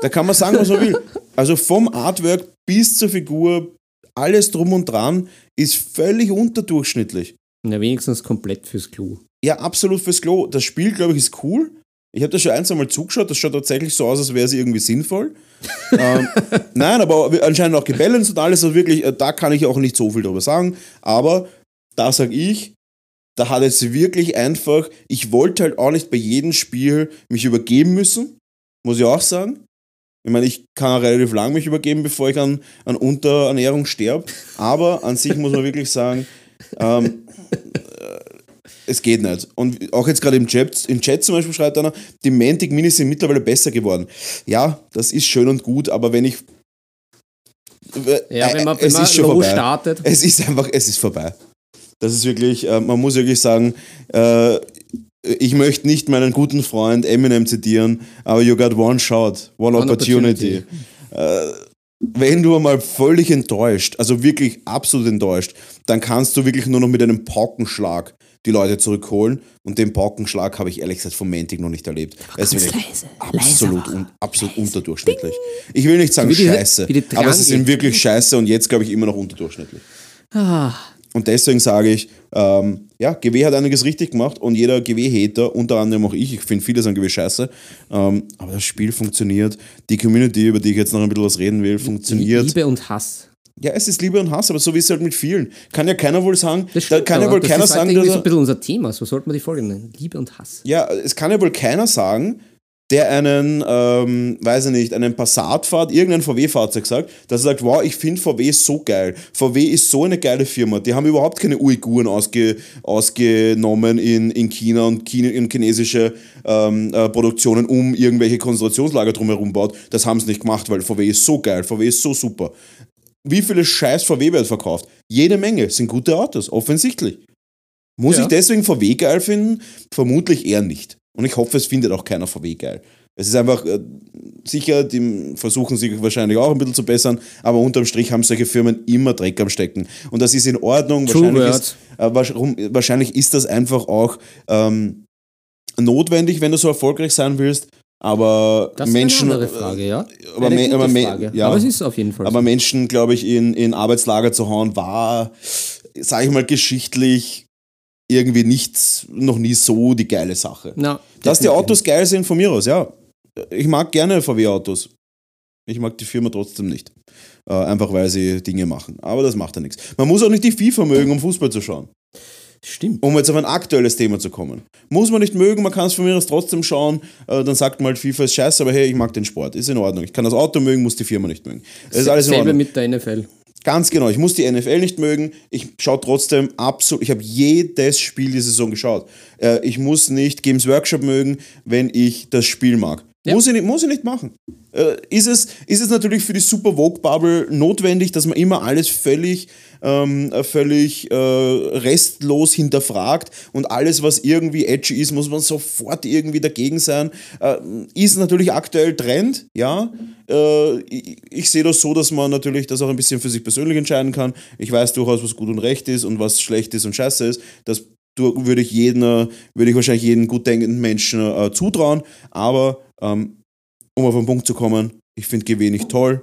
Da kann man sagen, was man will. Also vom Artwork bis zur Figur, alles drum und dran ist völlig unterdurchschnittlich. Na, wenigstens komplett fürs Klo. Ja, absolut fürs Klo. Das Spiel, glaube ich, ist cool. Ich habe das schon ein, zwei Mal zugeschaut. Das schaut tatsächlich so aus, als wäre es irgendwie sinnvoll. (laughs) ähm, nein, aber anscheinend auch gebalanced und alles. Also wirklich, äh, da kann ich auch nicht so viel drüber sagen. Aber da sage ich, da hat es wirklich einfach, ich wollte halt auch nicht bei jedem Spiel mich übergeben müssen. Muss ich auch sagen. Ich meine, ich kann relativ lang mich übergeben, bevor ich an, an Unterernährung sterbe. Aber an sich muss man wirklich sagen, (laughs) ähm, es geht nicht. Und auch jetzt gerade im Chat, im Chat zum Beispiel schreibt einer, die Mantic Minis sind mittlerweile besser geworden. Ja, das ist schön und gut, aber wenn ich. Ja, wenn man, es wenn man ist schon low vorbei. startet. Es ist einfach, es ist vorbei. Das ist wirklich, äh, man muss wirklich sagen, äh, ich möchte nicht meinen guten Freund Eminem zitieren, aber you got one shot, one, One opportunity. Äh, wenn du einmal völlig enttäuscht, also wirklich absolut enttäuscht, dann kannst du wirklich nur noch mit einem Paukenschlag die Leute zurückholen. Und den Paukenschlag habe ich ehrlich gesagt vom Mantic noch nicht erlebt. Es ist wirklich absolut, un, absolut unterdurchschnittlich. Ich will nicht sagen Wie die- scheiße, wie aber sie sind Drang- wirklich scheiße und jetzt glaube ich immer noch unterdurchschnittlich. Ah, Und deswegen sage ich, ähm, ja, GW hat einiges richtig gemacht und jeder GW-Hater, unter anderem auch ich, ich finde vieles an GW scheiße, ähm, aber das Spiel funktioniert. Die Community, über die ich jetzt noch ein bisschen was reden will, funktioniert. Liebe und Hass. Ja, es ist Liebe und Hass, aber so wie es halt mit vielen. Kann ja keiner wohl sagen, Das da stimmt, kann ja wohl das keiner ist halt sagen, dass so ein er, bisschen unser Thema. So sollte man die Folge nennen. Liebe und Hass. ja, es kann ja wohl keiner sagen, der einen, ähm, weiß ich nicht, einen Passat fährt, irgendein VW-Fahrzeug sagt, dass er sagt, wow, ich finde VW so geil. VW ist so eine geile Firma. Die haben überhaupt keine Uiguren ausge, ausgenommen in, in China und China, in chinesische ähm, äh, Produktionen, um irgendwelche Konzentrationslager drumherum baut. Das haben sie nicht gemacht, weil VW ist so geil, VW ist so super. Wie viele scheiß VW wird verkauft? Jede Menge, sind gute Autos, offensichtlich. Muss Ja. ich deswegen VW geil finden? Vermutlich eher nicht. Und ich hoffe, es findet auch keiner VW geil. Es ist einfach äh, sicher, die versuchen sich wahrscheinlich auch ein bisschen zu bessern, aber unterm Strich haben solche Firmen immer Dreck am Stecken. Und das ist in Ordnung. Wahrscheinlich, ist, äh, wahrscheinlich- ist das einfach auch ähm, notwendig, wenn du so erfolgreich sein willst. Aber Das Menschen. ist eine andere Frage, ja. aber eine me- aber me- Frage. ja. aber es ist auf jeden Fall Aber so. Menschen, glaube ich, in, in Arbeitslager zu hauen, war, sage ich mal, geschichtlich irgendwie nicht, noch nie so die geile Sache. Na, Dass die Autos geil sind von mir aus, ja. Ich mag gerne VW-Autos. Ich mag die Firma trotzdem nicht. Äh, einfach weil sie Dinge machen. Aber das macht ja nichts. Man muss auch nicht die FIFA mögen, um Fußball zu schauen. Stimmt. Um jetzt auf ein aktuelles Thema zu kommen. Muss man nicht mögen, man kann es von mir aus trotzdem schauen. Äh, dann sagt man halt, FIFA ist scheiße, aber hey, ich mag den Sport. Ist in Ordnung. Ich kann das Auto mögen, muss die Firma nicht mögen. Das ist alles in Ordnung. mit der NFL. Ganz genau, ich muss die NFL nicht mögen. Ich schaue trotzdem absolut, ich habe jedes Spiel die Saison geschaut. Äh, ich muss nicht Games Workshop mögen, wenn ich das Spiel mag. Ja. Muss, ich nicht, muss ich nicht machen. Äh, ist, es, ist es natürlich für die Super Vogue Bubble notwendig, dass man immer alles völlig, ähm, äh, völlig äh, restlos hinterfragt und alles, was irgendwie edgy ist, muss man sofort irgendwie dagegen sein. Äh, ist natürlich aktuell Trend, ja. Äh, ich, ich sehe das so, dass man natürlich das auch ein bisschen für sich persönlich entscheiden kann. Ich weiß durchaus, was gut und recht ist und was schlecht ist und scheiße ist. Das würde ich jeden, würde ich wahrscheinlich jeden gut denkenden Menschen äh, zutrauen. Aber um auf den Punkt zu kommen, ich finde GW nicht toll.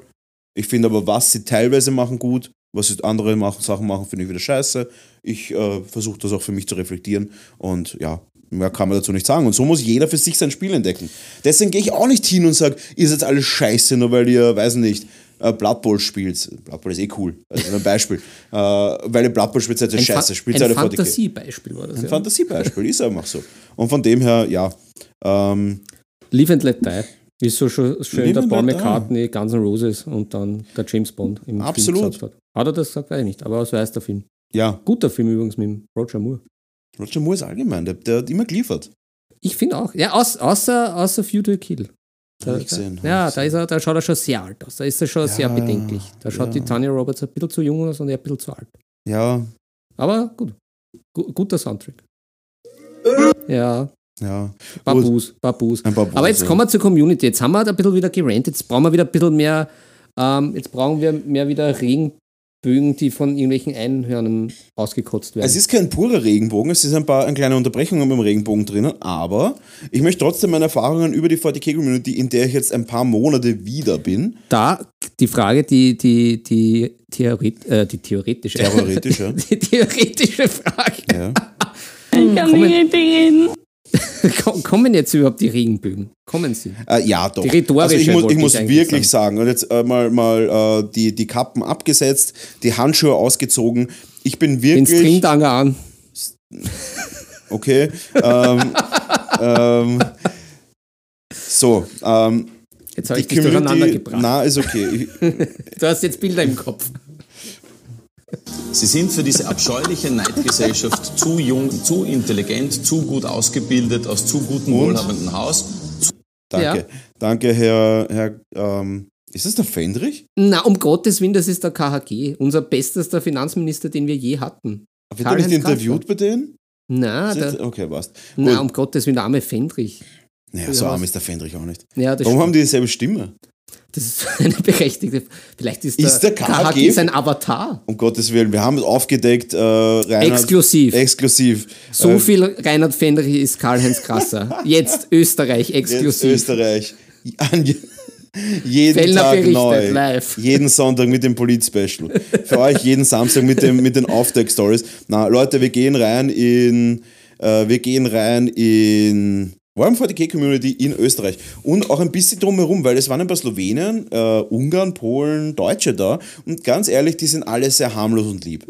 Ich finde aber, was sie teilweise machen, gut. Was sie andere machen, Sachen machen, finde ich wieder scheiße. Ich äh, versuche das auch für mich zu reflektieren. Und ja, mehr kann man dazu nicht sagen. Und so muss jeder für sich sein Spiel entdecken. Deswegen gehe ich auch nicht hin und sage, ihr seid alle scheiße, nur weil ihr, weiß nicht, äh, Blood Bowl spielt. Blood Bowl ist eh cool. Also ein Beispiel. (laughs) äh, weil ihr Blood Bowl spielt, seid ihr scheiße. Spielt ein alle 40k. Fantasiebeispiel war das. Ein Ja. Fantasiebeispiel, ist einfach so. Und von dem her, ja. Ähm, Live and Let Die ist so schon schön Live der Paul. McCartney, Guns N' Roses und dann der James Bond im Absolut. Film gesagt hat. Hat er das gesagt? Weiß ich nicht, aber so heißt der Film. ja, Guter Film übrigens mit Roger Moore. Roger Moore ist allgemein, der, der hat immer geliefert. Ich finde auch. Ja, aus, außer, außer View to Kill. Da, ich gesehen, da, ja, da, ist er, da schaut er schon sehr alt aus. Da ist er schon sehr Ja, bedenklich. Da schaut ja. die Tanya Roberts ein bisschen zu jung aus und er ein bisschen zu alt. Ja, Aber gut. Gu guter Soundtrack. Ja, ja. Babus, Babus. Ein paar Aber jetzt kommen wir zur Community. Jetzt haben wir ein bisschen wieder gerantet. Jetzt brauchen wir wieder ein bisschen mehr, ähm, jetzt brauchen wir mehr wieder Regenbögen, die von irgendwelchen Einhörnern ausgekotzt werden. Es ist kein purer Regenbogen, es ist ein paar ein kleine Unterbrechungen beim Regenbogen drinnen, aber ich möchte trotzdem meine Erfahrungen über die 40k-Community, in der ich jetzt ein paar Monate wieder bin, da die Frage, die, die, die, Theoret, äh, die theoretische, Theoretisch, ja. (laughs) die theoretische Frage. ja. Ich kann (laughs) Kommen- jetzt überhaupt die Regenbögen? Kommen sie? Äh, ja, doch. Die rhetorische also ich muss, wollte ich muss ich wirklich sagen. und jetzt äh, mal, mal äh, die, die Kappen abgesetzt, die Handschuhe ausgezogen. Ich bin Den wirklich. Stringdanger an. (laughs) Okay. ähm, (laughs) ähm, so, ähm, Jetzt habe ich dich durcheinander gebracht. Na, ist okay. Ich, Du hast jetzt Bilder im Kopf. Sie sind für diese abscheuliche Neidgesellschaft zu jung, zu intelligent, zu gut ausgebildet, aus zu gutem, wohlhabenden Haus. danke. Ja. Danke, Herr. Herr ähm, ist das der Fendrich? Na, um Gottes Willen, das ist der KHG. Unser bestester Finanzminister, den wir je hatten. Wird er nicht interviewt bei denen? Na, der, Okay, passt. na, Gut. um Gottes Willen, der arme Fendrich. Naja, so arm ist der Fendrich auch nicht. Ja, Warum stimmt. haben die dieselbe Stimme? Das ist (laughs) eine berechtigte. Vielleicht ist, Ist der, der KHG sein Avatar. Um Gottes Willen, wir haben es aufgedeckt. Äh, Reinhard, Exklusiv. Exklusiv. So Äh, viel Reinhard Fendrich ist Karl-Heinz Krasser. (laughs) Jetzt Österreich, jetzt exklusiv. Österreich. An je- jeden Fellner Tag neu. live. Jeden Sonntag mit dem Polit-Special. Für euch jeden Samstag mit, dem, mit den Aufdeck-Stories. Na, Leute, wir gehen rein in. Äh, wir gehen rein in. Warm 40k Community in Österreich. Und auch ein bisschen drumherum, weil es waren ein paar Slowenen, äh, Ungarn, Polen, Deutsche da. Und ganz ehrlich, die sind alle sehr harmlos und lieb.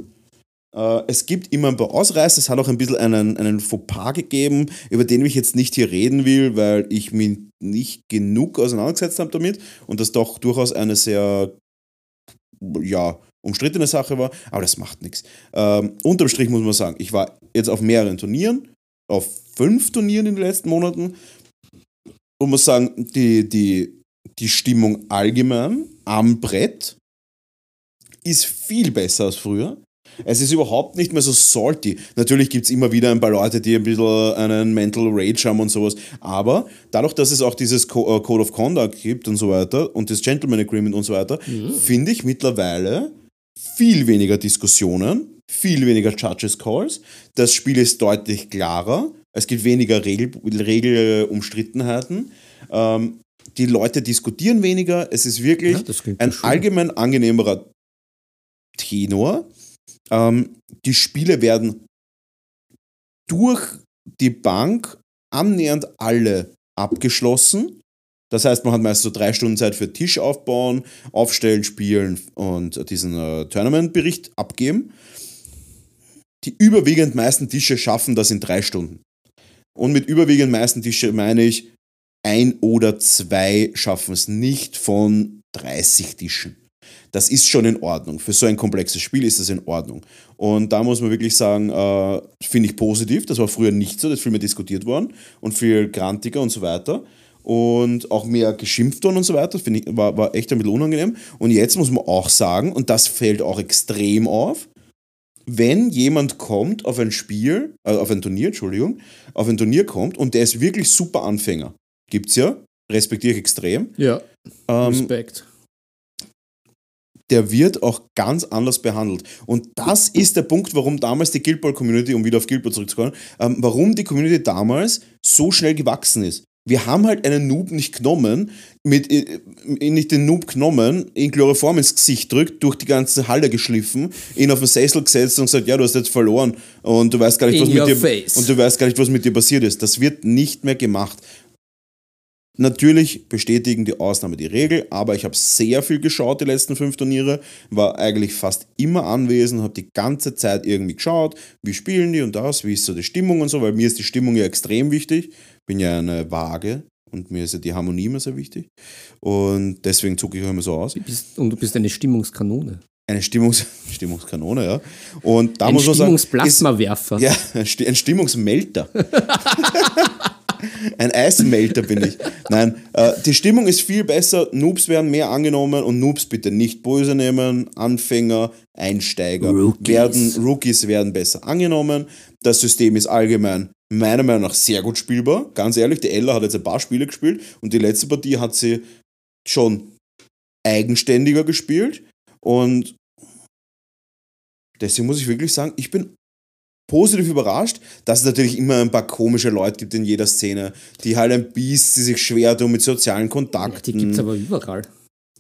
Äh, es gibt immer ein paar Ausreißer, es hat auch ein bisschen einen, einen Fauxpas gegeben, über den ich jetzt nicht hier reden will, weil ich mich nicht genug auseinandergesetzt habe damit. Und das doch durchaus eine sehr, ja, umstrittene Sache war, aber das macht nichts. Ähm, unterm Strich muss man sagen, ich war jetzt auf mehreren Turnieren, auf fünf Turnieren in den letzten Monaten und muss sagen, die, die, die Stimmung allgemein am Brett ist viel besser als früher. Es ist überhaupt nicht mehr so salty. Natürlich gibt es immer wieder ein paar Leute, die ein bisschen einen Mental Rage haben und sowas. Aber dadurch, dass es auch dieses äh, Code of Conduct gibt und so weiter und das Gentleman Agreement und so weiter, finde ich mittlerweile viel weniger Diskussionen, viel weniger Judges Calls. Das Spiel ist deutlich klarer. Es gibt weniger Regel, Regelumstrittenheiten. Ähm, die Leute diskutieren weniger. Es ist wirklich Ja, ein allgemein angenehmerer Tenor. Ähm, die Spiele werden durch die Bank annähernd alle abgeschlossen. Das heißt, man hat meist so drei Stunden Zeit für Tisch aufbauen, aufstellen, spielen und diesen äh, Tournament-Bericht abgeben. Die überwiegend meisten Tische schaffen das in drei Stunden. Und mit überwiegend meisten Tische meine ich, ein oder zwei schaffen es nicht von 30 Tischen. Das ist schon in Ordnung. Für so ein komplexes Spiel ist das in Ordnung. Und da muss man wirklich sagen, äh, finde ich positiv. Das war früher nicht so, das ist viel mehr diskutiert worden und viel grantiger und so weiter. Und auch mehr geschimpft worden und so weiter. Finde ich, war, war echt ein bisschen unangenehm. Und jetzt muss man auch sagen, und das fällt auch extrem auf, wenn jemand kommt auf ein Spiel, also auf ein Turnier, Entschuldigung, auf ein Turnier kommt und der ist wirklich super Anfänger, gibt's ja, respektiere ich extrem, Ja, ähm, Respekt. der wird auch ganz anders behandelt. Und das ist der Punkt, warum damals die Guild Ball Community, um wieder auf Guild Ball zurückzukommen, ähm, warum die Community damals so schnell gewachsen ist. Wir haben halt einen Noob nicht genommen, mit, äh, nicht den Noob genommen, ihn Chloroform ins Gesicht drückt, durch die ganze Halle geschliffen, ihn auf den Sessel gesetzt und gesagt, ja, du hast jetzt verloren und du weißt gar nicht, In was mit dir face. und du weißt gar nicht, was mit dir passiert ist. Das wird nicht mehr gemacht. Natürlich bestätigen die Ausnahme die Regel, aber ich habe sehr viel geschaut die letzten fünf Turniere, war eigentlich fast immer anwesend, habe die ganze Zeit irgendwie geschaut, wie spielen die und das, wie ist so die Stimmung und so, weil mir ist die Stimmung ja extrem wichtig. Bin ja eine Waage und mir ist ja die Harmonie immer sehr wichtig. Und deswegen zucke ich auch immer so aus. Du bist, und du bist eine Stimmungskanone. Eine Stimmungs (laughs) Stimmungskanone, ja. Und da Ein muss man sagen, ist, Stimmungsplasmawerfer. ja, ein ein Stimmungsmelter. (laughs) ein Eismelter bin ich. Nein, äh, die Stimmung ist viel besser. Noobs werden mehr angenommen und Noobs bitte nicht böse nehmen. Anfänger, Einsteiger Rookies. werden, Rookies werden besser angenommen. Das System ist allgemein meiner Meinung nach sehr gut spielbar. Ganz ehrlich, die Ella hat jetzt ein paar Spiele gespielt und die letzte Partie hat sie schon eigenständiger gespielt und deswegen muss ich wirklich sagen, ich bin positiv überrascht, dass es natürlich immer ein paar komische Leute gibt in jeder Szene, die halt ein die sich schwer tun mit sozialen Ja, Kontakten. die gibt es aber überall.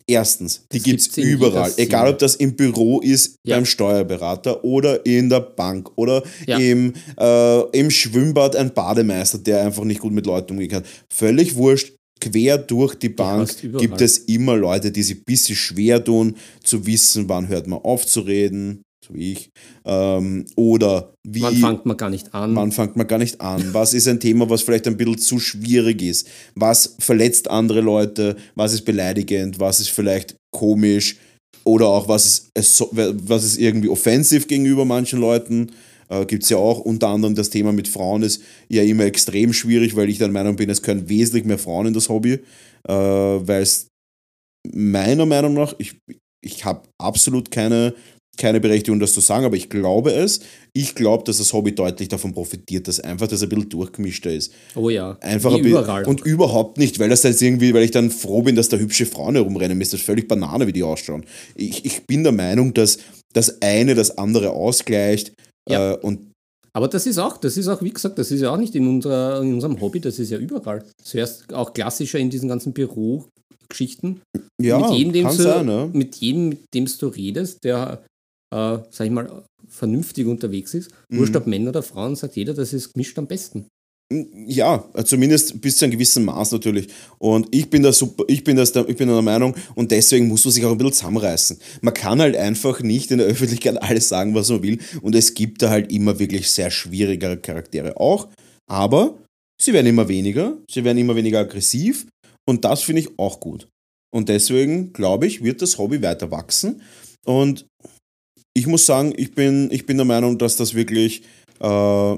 Erstens, die gibt es überall. Egal, ob das im Büro ist, Ja. beim Steuerberater oder in der Bank oder Ja. im, äh, im Schwimmbad ein Bademeister, der einfach nicht gut mit Leuten umgehen kann. Völlig wurscht. Quer durch die Bank gibt es immer Leute, die sich ein bisschen schwer tun, zu wissen, wann hört man auf zu reden, so wie ich, ähm, oder wie Wann fängt man gar nicht an? Wann fängt man gar nicht an? Was ist ein Thema, was vielleicht ein bisschen zu schwierig ist? Was verletzt andere Leute? Was ist beleidigend? Was ist vielleicht komisch? Oder auch was ist, so- was ist irgendwie offensiv gegenüber manchen Leuten? Äh, Gibt es ja auch unter anderem das Thema mit Frauen ist ja immer extrem schwierig, weil ich der Meinung bin, es können wesentlich mehr Frauen in das Hobby, äh, weil es meiner Meinung nach, ich, ich habe absolut keine, keine Berechtigung, das zu sagen, aber ich glaube es. Ich glaube, dass das Hobby deutlich davon profitiert, dass einfach das ein bisschen durchgemischter ist. oh ja, Einfach wie ein überall. Und überhaupt nicht, weil das jetzt irgendwie, weil ich dann froh bin, dass da hübsche Frauen herumrennen. Mir ist das völlig Banane, wie die ausschauen. Ich, ich bin der Meinung, dass das eine das andere ausgleicht. Ja. Äh, und Aber das ist auch, das ist auch, wie gesagt, das ist ja auch nicht in, unserer, in unserem Hobby, das ist ja überall. Zuerst auch klassischer in diesen ganzen Bürogeschichten. ja, mit jedem, dem kann du, sein, ne? mit jedem, mit dem du redest, der, äh, sag ich mal, vernünftig unterwegs ist, Mhm. wurscht ob Männer oder Frauen, sagt jeder, das ist gemischt am besten. Ja, zumindest bis zu einem gewissen Maß natürlich. Und ich bin da super, ich bin, das der, ich bin der Meinung und deswegen muss man sich auch ein bisschen zusammenreißen. Man kann halt einfach nicht in der Öffentlichkeit (laughs) alles sagen, was man will. Und es gibt da halt immer wirklich sehr schwierigere Charaktere auch. Aber sie werden immer weniger, sie werden immer weniger aggressiv. Und das finde ich auch gut. Und deswegen, glaube ich, wird das Hobby weiter wachsen. Und ich muss sagen, ich bin, ich bin der Meinung, dass das wirklich äh,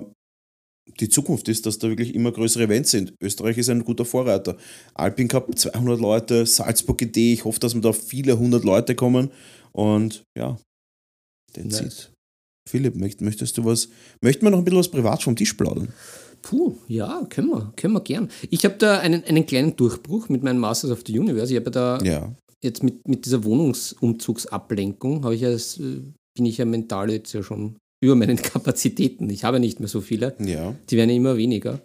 die Zukunft ist, dass da wirklich immer größere Events sind. Österreich ist ein guter Vorreiter. Alpin Cup 200 Leute, Salzburg GD, ich hoffe, dass wir da viele hundert Leute kommen. Und ja, Nice. it. Philipp, möcht, möchtest du was, möchten wir noch ein bisschen was privat vom Tisch plaudern? Puh, ja, können wir, können wir gern. Ich habe da einen, einen kleinen Durchbruch mit meinem Masters of the Universe. Ich habe ja da Ja. jetzt mit, mit dieser Wohnungsumzugsablenkung, habe ich ja, das, äh, bin ich ja mental jetzt ja schon über meinen (laughs) Kapazitäten. Ich habe nicht mehr so viele. Ja. Die werden ja immer weniger.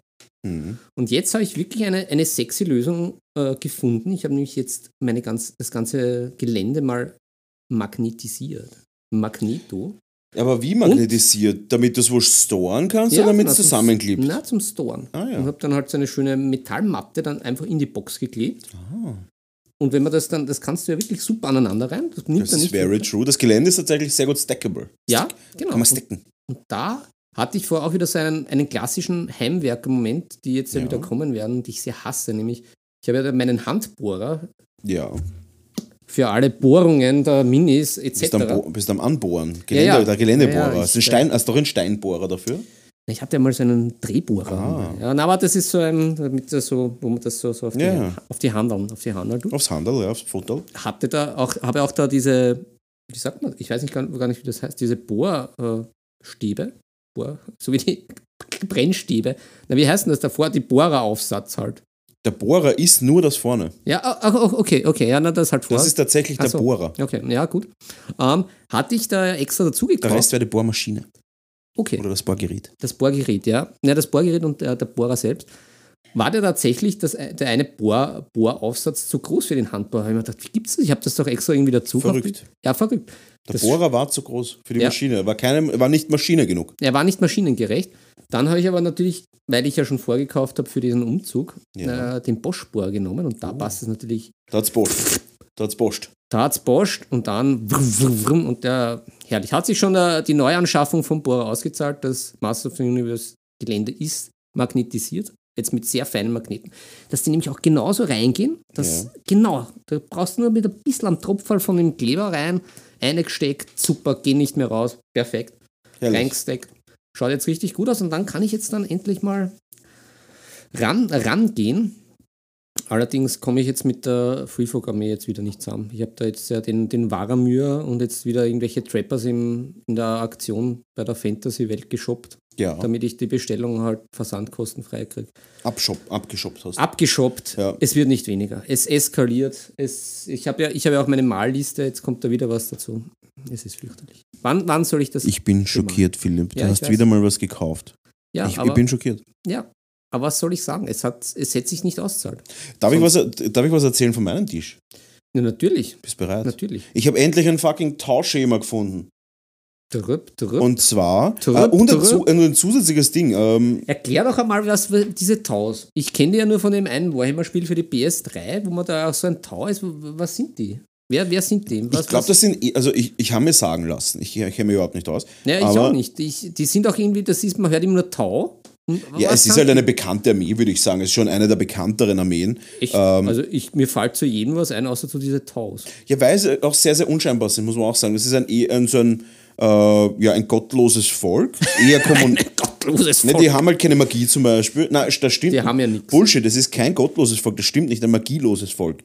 Mhm. Und jetzt habe ich wirklich eine, eine sexy Lösung äh, gefunden. Ich habe nämlich jetzt meine ganz, das ganze Gelände mal magnetisiert. Magneto. Aber wie magnetisiert? Damit du es wohl storen kannst oder damit es zusammenklebt? Na, zum Storen. Ah, ja. Und habe dann halt so eine schöne Metallmatte dann einfach in die Box geklebt. Ah. Und wenn man das dann, das kannst du ja wirklich super aneinander rein. Das nimmt Das ist nicht very runter. true. Das Gelände ist tatsächlich sehr gut stackable. Ja, genau. Kann man Und, stacken. und da hatte ich vorher auch wieder so einen, einen klassischen Heimwerker-Moment, die jetzt ja. Ja. wieder kommen werden, die ich sehr hasse. Nämlich, ich habe ja meinen Handbohrer Ja. für alle Bohrungen der Minis etc. Bist am, Bo- bist am Anbohren. Gelände, Ja, ja. Der Geländebohrer. Ja, ja, du ich- einen Stein, hast du doch einen Steinbohrer dafür? Ich hatte ja mal so einen Drehbohrer. Ah. Ja, na, aber das ist so ein, damit das so, wo man das so, so auf, Ja. die, auf die Handeln, auf die Handeln tut. Aufs Handel, ja, aufs Foto. Hatte da auch, habe auch da diese, wie sagt man, ich weiß nicht gar, gar nicht, wie das heißt, diese Bohrstäbe, Bohr, so wie die (laughs) Brennstäbe. Na, wie heißt denn das davor? Die Bohreraufsatz halt. Der Bohrer ist nur das vorne. Ja, ah, ah, okay, okay, ja, na, das halt vor. Das ist tatsächlich der so. Bohrer. Okay, ja, gut. Ähm, hatte ich da extra dazu Der gekauft. Rest wäre die Bohrmaschine okay. oder das Bohrgerät. Das Bohrgerät, ja. Ja, das Bohrgerät und der, der Bohrer selbst. War der tatsächlich das, der eine Bohr, Bohraufsatz zu groß für den Handbohrer? Ich habe mir gedacht, wie gibt's das? Ich habe das doch extra irgendwie dazu. Verrückt. Ja, verrückt. Der Das- Bohrer war zu groß für die Ja. Maschine. Er war, keine, war nicht Maschine genug. Er war nicht maschinengerecht. Dann habe ich aber natürlich, weil ich ja schon vorgekauft habe für diesen Umzug, Ja. äh, den Bosch-Bohrer genommen und da passt es natürlich. Da hat's Bosch. Da hat's Bosch. Da hat's Bosch und dann und der, herrlich. Hat sich schon die Neuanschaffung vom Bohrer ausgezahlt. Das Master of the Universe Gelände ist magnetisiert. Jetzt mit sehr feinen Magneten. Dass die nämlich auch genauso reingehen. Dass, Ja. Genau. Da brauchst du nur mit ein bisschen am Tropferl von dem Kleber rein, eingesteckt, super, gehen nicht mehr raus. Perfekt. Herrlich. reingesteckt. Schaut jetzt richtig gut aus und dann kann ich jetzt dann endlich mal ran, rangehen. Allerdings komme ich jetzt mit der Freefog-Armee jetzt wieder nicht zusammen. Ich habe da jetzt ja den, den Varamyr und jetzt wieder irgendwelche Trappers im, in der Aktion bei der Fantasy-Welt geshoppt, Ja, damit ich die Bestellung halt versandkostenfrei kriege. Abgeschoppt hast. Abgeshoppt, Ja. es wird nicht weniger. Es eskaliert. Es, ich habe ja, ich hab ja auch meine Malliste, jetzt kommt da wieder was dazu. Es ist fürchterlich. Wann, wann soll ich das? Ich bin schockiert, Philipp. Du Ja, hast wieder mal was gekauft. ja, ich, aber, ich bin schockiert. Ja, aber was soll ich sagen? Es, hat, es hätte sich nicht auszahlt. Darf ich, was, darf ich was erzählen von meinem Tisch? Ja, natürlich. Bist bereit? Natürlich. Ich habe endlich ein fucking Tauschschema gefunden. Drüpp, drüpp. Und zwar, Trüpp, äh, und ein, zu, ein zusätzliches Ding. Ähm, Erklär doch einmal, was diese Taus. Ich kenne die ja nur von dem einen Warhammer-Spiel für die PS3, wo man da auch so ein Tau ist. Was sind die? Wer, wer sind die? Was, ich glaube, das sind, also ich, ich habe mir sagen lassen, ich, ich kenne mich überhaupt nicht aus. Ja, ich aber, auch nicht. Ich, die sind auch irgendwie, das ist, man hört immer nur Tau. Ja, was es ist halt eine bekannte Armee, würde ich sagen. Es ist schon eine der bekannteren Armeen. Echt? Ähm, also ich, mir fällt zu jedem was ein, außer zu diese Taus. Ja, weil sie auch sehr, sehr unscheinbar sind, muss man auch sagen. Das ist ein, eh ein so ein, äh, ja, ein gottloses Volk. (laughs) Eher kommun Gottloses Ne, Volk. die haben halt keine Magie zum Beispiel. Nein, das stimmt. Die haben ja nix. Bullshit, das ist kein gottloses Volk, das stimmt nicht, ein magieloses Volk.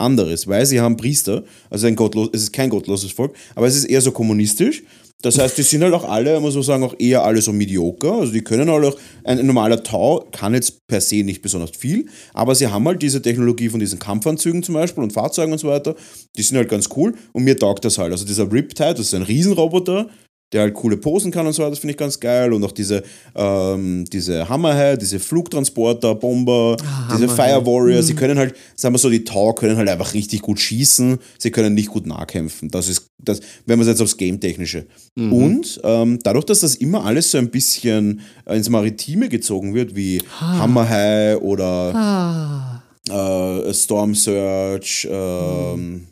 Anderes, weil sie haben Priester, also ein gottlos, es ist kein gottloses Volk, aber es ist eher so kommunistisch. Das heißt, die sind halt auch alle, muss man sagen, auch eher alle so mediocre. Also die können halt auch, ein normaler Tau kann jetzt per se nicht besonders viel, aber sie haben halt diese Technologie von diesen Kampfanzügen zum Beispiel und Fahrzeugen und so weiter. Die sind halt ganz cool und mir taugt das halt. Also dieser Riptide, das ist ein Riesenroboter, der halt coole Posen kann und so weiter, das finde ich ganz geil. Und auch diese, ähm, diese Hammerhead, diese Flugtransporter, Bomber, diese Fire Warriors, sie können halt, sagen wir so, die Tau können halt einfach richtig gut schießen, sie können nicht gut nahkämpfen. Das ist, das, wenn man es jetzt aufs Game-Technische. Und ähm, dadurch, dass das immer alles so ein bisschen äh, ins Maritime gezogen wird, wie Hammerhai oder äh, Storm Surge, ähm,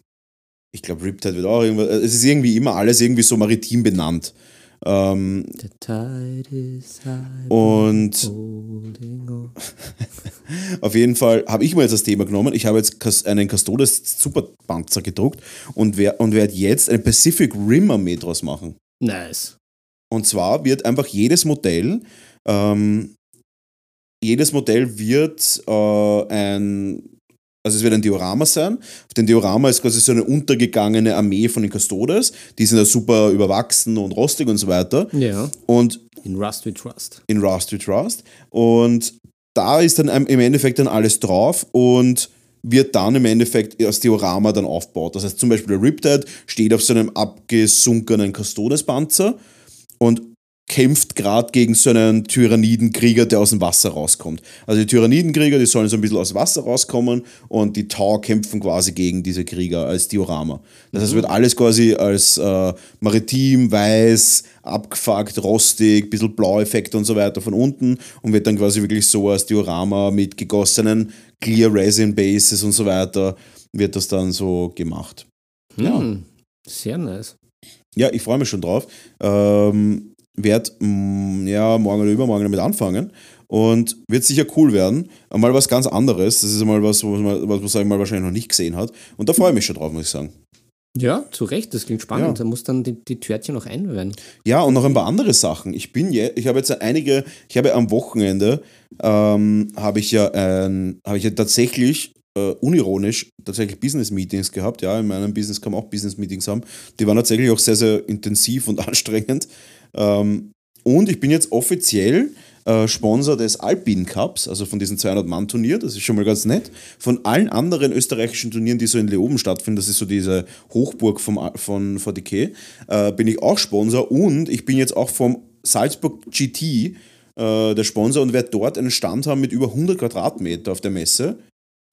ich glaube Riptide wird auch irgendwas, es ist irgendwie immer alles irgendwie so maritim benannt. Ähm, The tide is high, und (laughs) auf jeden Fall habe ich mir jetzt das Thema genommen. Ich habe jetzt einen Custodes Superpanzer gedruckt und, wer, und werde jetzt eine Pacific Rim Armee draus machen. Nice. Und zwar wird einfach jedes Modell, ähm, jedes Modell wird äh, ein, also es wird ein Diorama sein. Auf dem Diorama ist quasi so eine untergegangene Armee von den Custodes. Die sind ja super überwachsen und rostig und so weiter. Ja. Und In Rust we trust. in Rust we Trust. Und da ist dann im Endeffekt dann alles drauf und wird dann im Endeffekt das Diorama dann aufgebaut. Das heißt zum Beispiel der Riptide steht auf so einem abgesunkenen Custodes-Panzer und kämpft gerade gegen so einen Tyrannidenkrieger, der aus dem Wasser rauskommt. Also die Tyrannidenkrieger, die sollen so ein bisschen aus dem Wasser rauskommen und die Tau kämpfen quasi gegen diese Krieger als Diorama. Das heißt, es wird alles quasi als äh, maritim, weiß, abgefuckt, rostig, bisschen Blau-Effekte und so weiter von unten und wird dann quasi wirklich so als Diorama mit gegossenen Clear Resin Bases und so weiter wird das dann so gemacht. Ja. Hm. Sehr nice. Ja, ich freue mich schon drauf. Ähm, werd mm, ja morgen oder übermorgen damit anfangen und wird sicher cool werden. Mal was ganz anderes. Das ist mal was, was man, was man sagen mal wahrscheinlich noch nicht gesehen hat. Und da freue ich mich schon drauf, muss ich sagen. Ja, zu Recht, das klingt spannend. Ja. Da muss dann die, die Törtchen noch einweihen. Ja, und noch ein paar andere Sachen. Ich bin je, ich habe jetzt einige, ich habe am Wochenende ähm, habe ich ja ein, habe ich ja tatsächlich äh, unironisch tatsächlich Business Meetings gehabt. Ja, in meinem Business kann man auch Business Meetings haben. Die waren tatsächlich auch sehr, sehr intensiv und (laughs) anstrengend. Ähm, und ich bin jetzt offiziell äh, Sponsor des Alpine Cups, also von diesem 200-Mann-Turnier. Das ist schon mal ganz nett. Von allen anderen österreichischen Turnieren, die so in Leoben stattfinden, das ist so diese Hochburg vom, von VDK, äh, bin ich auch Sponsor. Und ich bin jetzt auch vom Salzburg GT äh, der Sponsor und werde dort einen Stand haben mit über 100 Quadratmeter auf der Messe.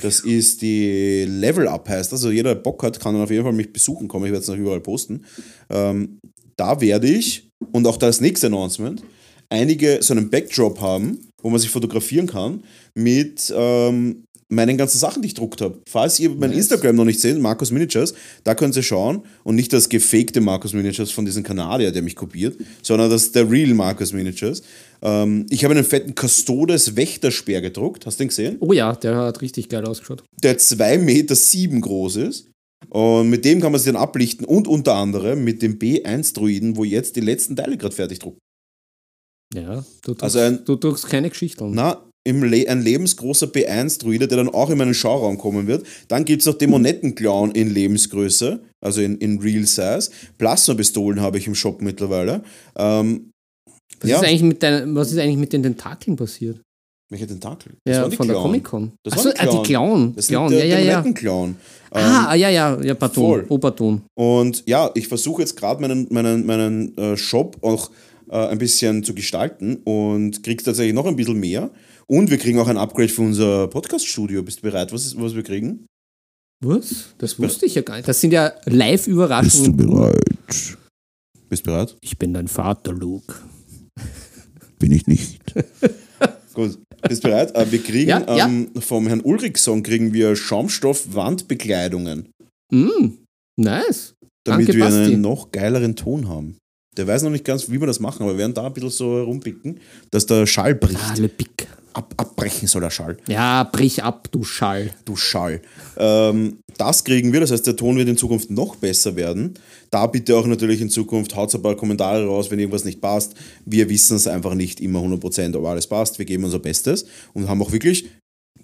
Das ist die Level Up heißt. Also jeder, der Bock hat, kann dann auf jeden Fall mich besuchen kommen. Ich werde es noch überall posten. Ähm, da werde ich, und auch das nächste Announcement, einige so einen Backdrop haben, wo man sich fotografieren kann mit ähm, meinen ganzen Sachen, die ich gedruckt habe. Falls ihr mein Instagram noch nicht seht, Markus Miniatures, da könnt ihr schauen und nicht das gefakte Markus Miniatures von diesem Kanadier, der mich kopiert, sondern das der real Markus Miniatures. Ähm, ich habe einen fetten Custodes Wächterspeer gedruckt. Hast du den gesehen? Oh ja, der hat richtig geil ausgeschaut. der 2 Meter sieben groß ist. Und mit dem kann man sich dann ablichten und unter anderem mit dem B1-Druiden, wo jetzt die letzten Teile gerade fertig drucken. Ja, du druckst, Also ein- du druckst keine Geschichten. Na, Le ein lebensgroßer B1-Druide, der dann auch in meinen Schauraum kommen wird. Dann gibt es noch Dämonettenclown in Lebensgröße, also in, in Real Size. Plasmapistolen habe ich im Shop mittlerweile. Ähm, Was, ja. ist eigentlich mit deinen, was ist eigentlich mit den Tentakeln passiert? Welche Tentakel? Das Ja, waren die von der Clown. Comic-Con. Das Achso, ah, die Clown. Clown. Das Clown. sind Ja, der ja, ja. Dämonettenclown. Ah, ah, ja, ja, ja. Oh, pardon. Und ja, ich versuche jetzt gerade meinen, meinen, meinen äh, Shop auch äh, ein bisschen zu gestalten und kriege tatsächlich noch ein bisschen mehr. Und wir kriegen auch ein Upgrade für unser Podcast-Studio. Bist du bereit, was, ist- was wir kriegen? Was? Das wusste ich ja gar nicht. Das sind ja Live-Überraschungen. bereit? Bist du bereit? Ich bin dein Vater, Luke. Bin ich nicht. (laughs) Gut. Bist du bereit? Äh, Wir kriegen Ja, ja. ähm, vom Herrn Ulrichson kriegen wir Schaumstoff-Wandbekleidungen, Mm, nice. damit Danke, wir Basti. einen noch geileren Ton haben. Der weiß noch nicht ganz, wie wir das machen, aber wir werden da ein bisschen so herumpicken, dass der Schall bricht. Alle Pick. Ab, abbrechen soll der Schall. Ja, brich ab, du Schall. Du Schall. Ähm, das kriegen wir, das heißt, der Ton wird in Zukunft noch besser werden. Da bitte auch natürlich in Zukunft haut ein paar Kommentare raus, wenn irgendwas nicht passt. Wir wissen es einfach nicht immer 100%, ob alles passt. Wir geben unser Bestes und haben auch wirklich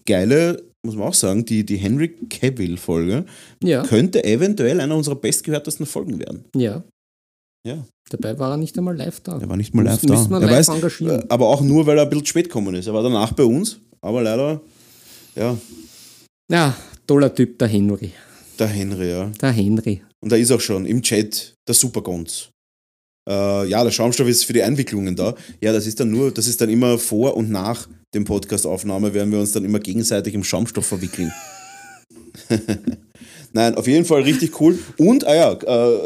geile, muss man auch sagen, die, die Henry Cavill-Folge Ja, könnte eventuell einer unserer bestgehörtesten Folgen werden. ja. Ja, Dabei war er nicht einmal live da. er war nicht mal live da. wir er live weiß, engagieren. aber auch nur, weil er ein bisschen spät gekommen ist. Er war danach bei uns, aber leider, ja, Ja, toller Typ, der Henry. der Henry, ja. Der Henry. Und da ist auch schon im Chat der Supergons. Äh, ja, der Schaumstoff ist für die Einwicklungen da. Ja, das ist dann nur, das ist dann immer vor und nach dem Podcast-Aufnahme, werden wir uns dann immer gegenseitig im Schaumstoff verwickeln. (laughs) Nein, auf jeden Fall richtig cool. Und, ah ja,